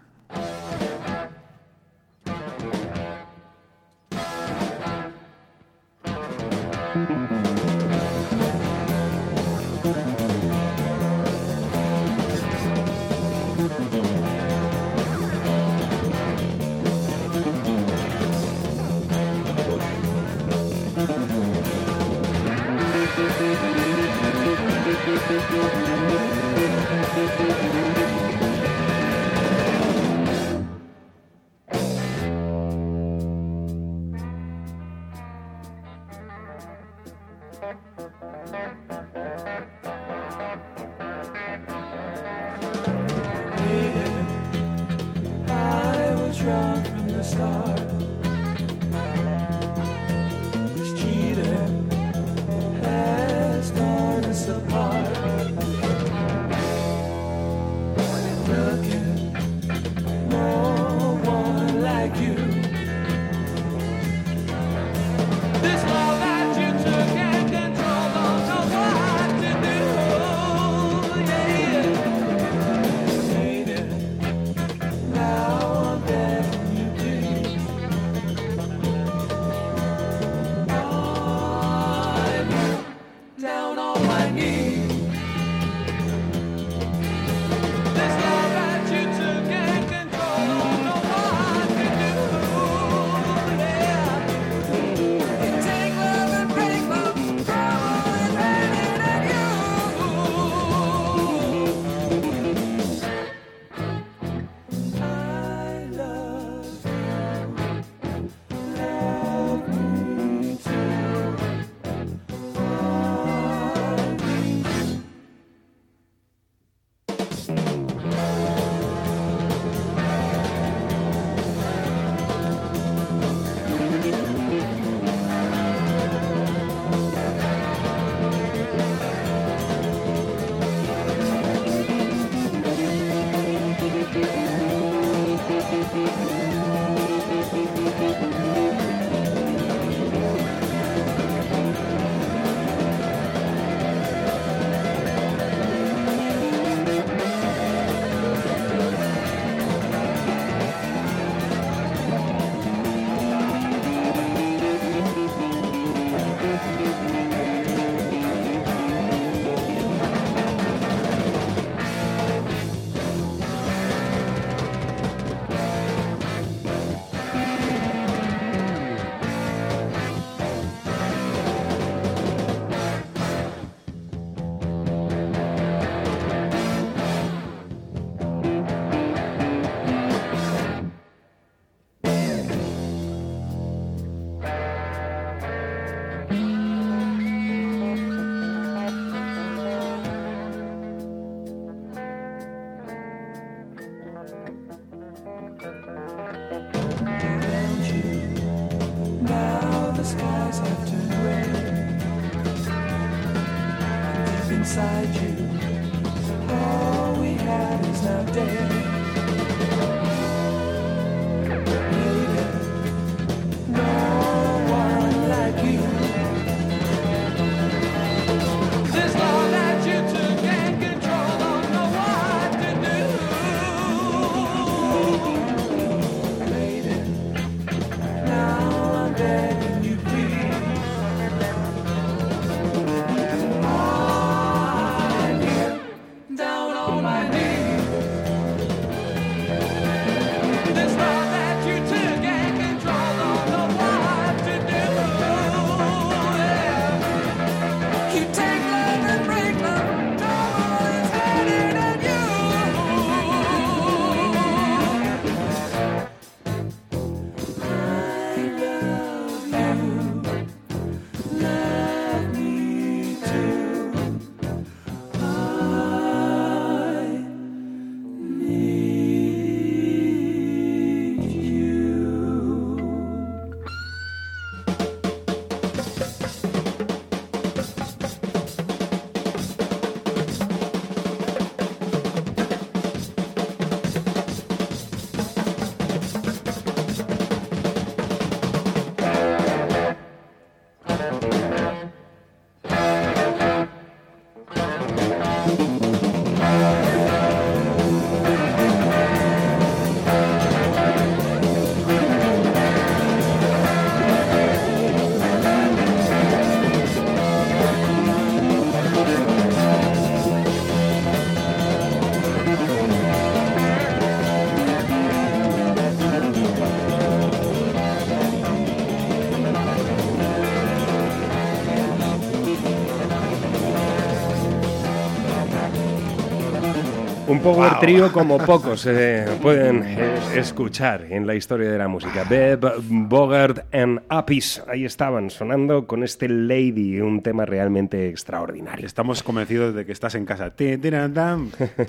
[SPEAKER 6] Power
[SPEAKER 10] Wow.
[SPEAKER 6] trío como pocos eh, pueden eh, escuchar en la historia de la música. Beb, Bogart and Apis, ahí estaban sonando con este Lady, un tema realmente extraordinario.
[SPEAKER 10] Estamos convencidos de que estás en casa.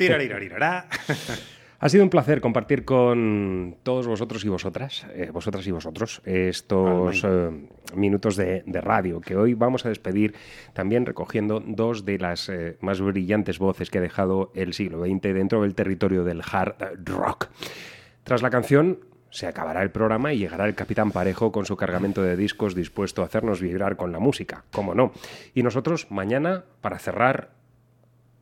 [SPEAKER 6] Ha sido un placer compartir con todos vosotros y vosotras, eh, vosotras y vosotros, estos eh, minutos de, de radio que hoy vamos a despedir también recogiendo dos de las eh, más brillantes voces que ha dejado el siglo XX dentro del territorio del hard rock. Tras la canción se acabará el programa y llegará el Capitán Parejo con su cargamento de discos dispuesto a hacernos vibrar con la música, cómo no. Y nosotros mañana, para cerrar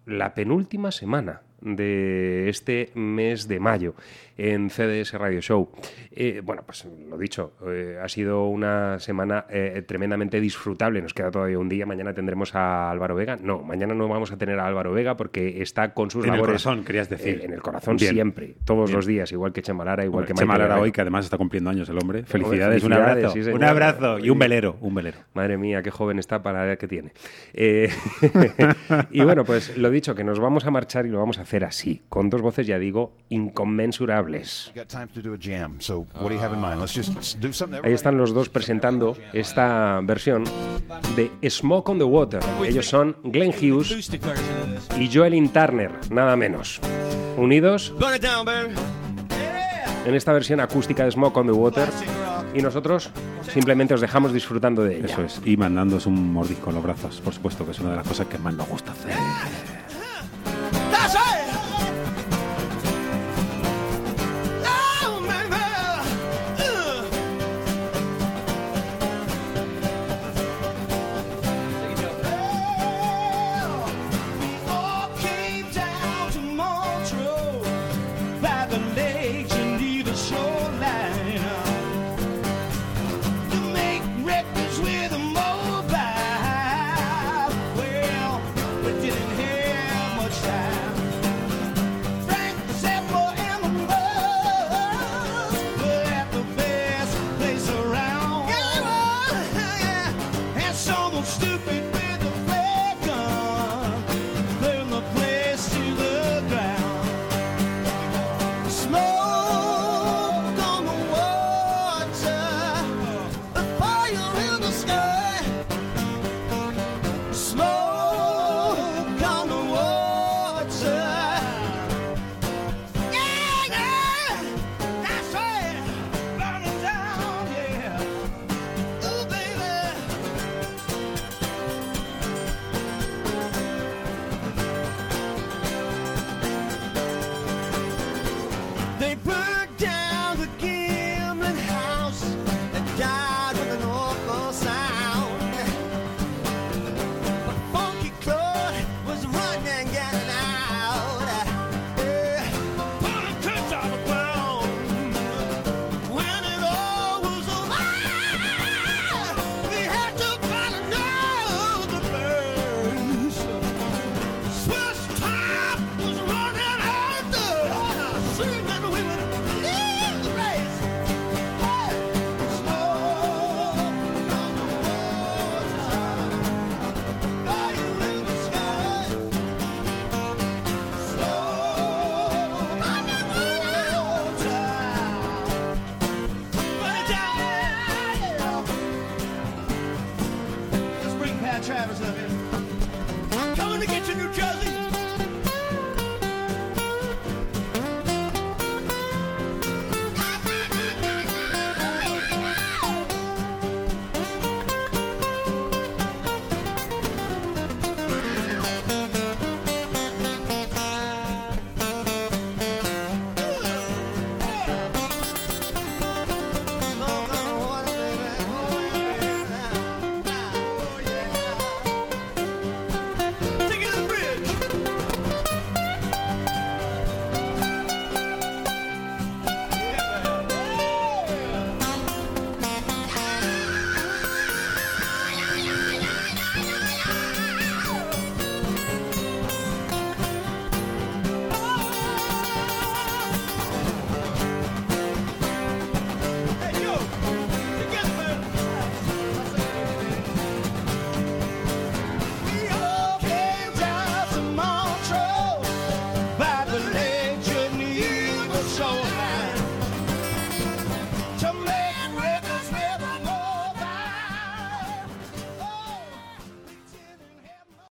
[SPEAKER 6] la penúltima semana de este mes de mayo en CDS Radio Show. Eh, bueno, pues lo dicho, eh, ha sido una semana eh, tremendamente disfrutable. Nos queda todavía un día. Mañana tendremos a Álvaro Vega. No, mañana no vamos a tener a Álvaro Vega porque está con sus
[SPEAKER 10] En el
[SPEAKER 6] labores.
[SPEAKER 10] corazón, querías decir.
[SPEAKER 6] En el corazón
[SPEAKER 10] Bien.
[SPEAKER 6] siempre, todos
[SPEAKER 10] Bien.
[SPEAKER 6] los días, igual que Chemalara, igual que
[SPEAKER 10] Chema
[SPEAKER 6] Michael
[SPEAKER 10] Lara
[SPEAKER 6] Herrera.
[SPEAKER 10] hoy, que además está cumpliendo años el hombre. Felicidades, un abrazo.
[SPEAKER 6] sí,
[SPEAKER 10] un abrazo y un velero, un velero.
[SPEAKER 6] Madre mía, qué joven está para la edad que tiene. Y bueno, pues lo dicho, que nos vamos a marchar y lo vamos a hacer así, con dos voces, ya digo, inconmensurables.
[SPEAKER 22] Got time to do a jam, so what do you have in mind? Let's just do something.
[SPEAKER 6] Ahí están los dos presentando esta versión de Smoke on the Water. Ellos son Glenn Hughes y Joelin Turner, nada menos. Unidos en esta versión acústica de Smoke on the Water y nosotros simplemente os dejamos disfrutando de ella.
[SPEAKER 10] Eso es. Y mandándoos un mordisco en los brazos, por supuesto, que es una de las cosas que más nos gusta hacer.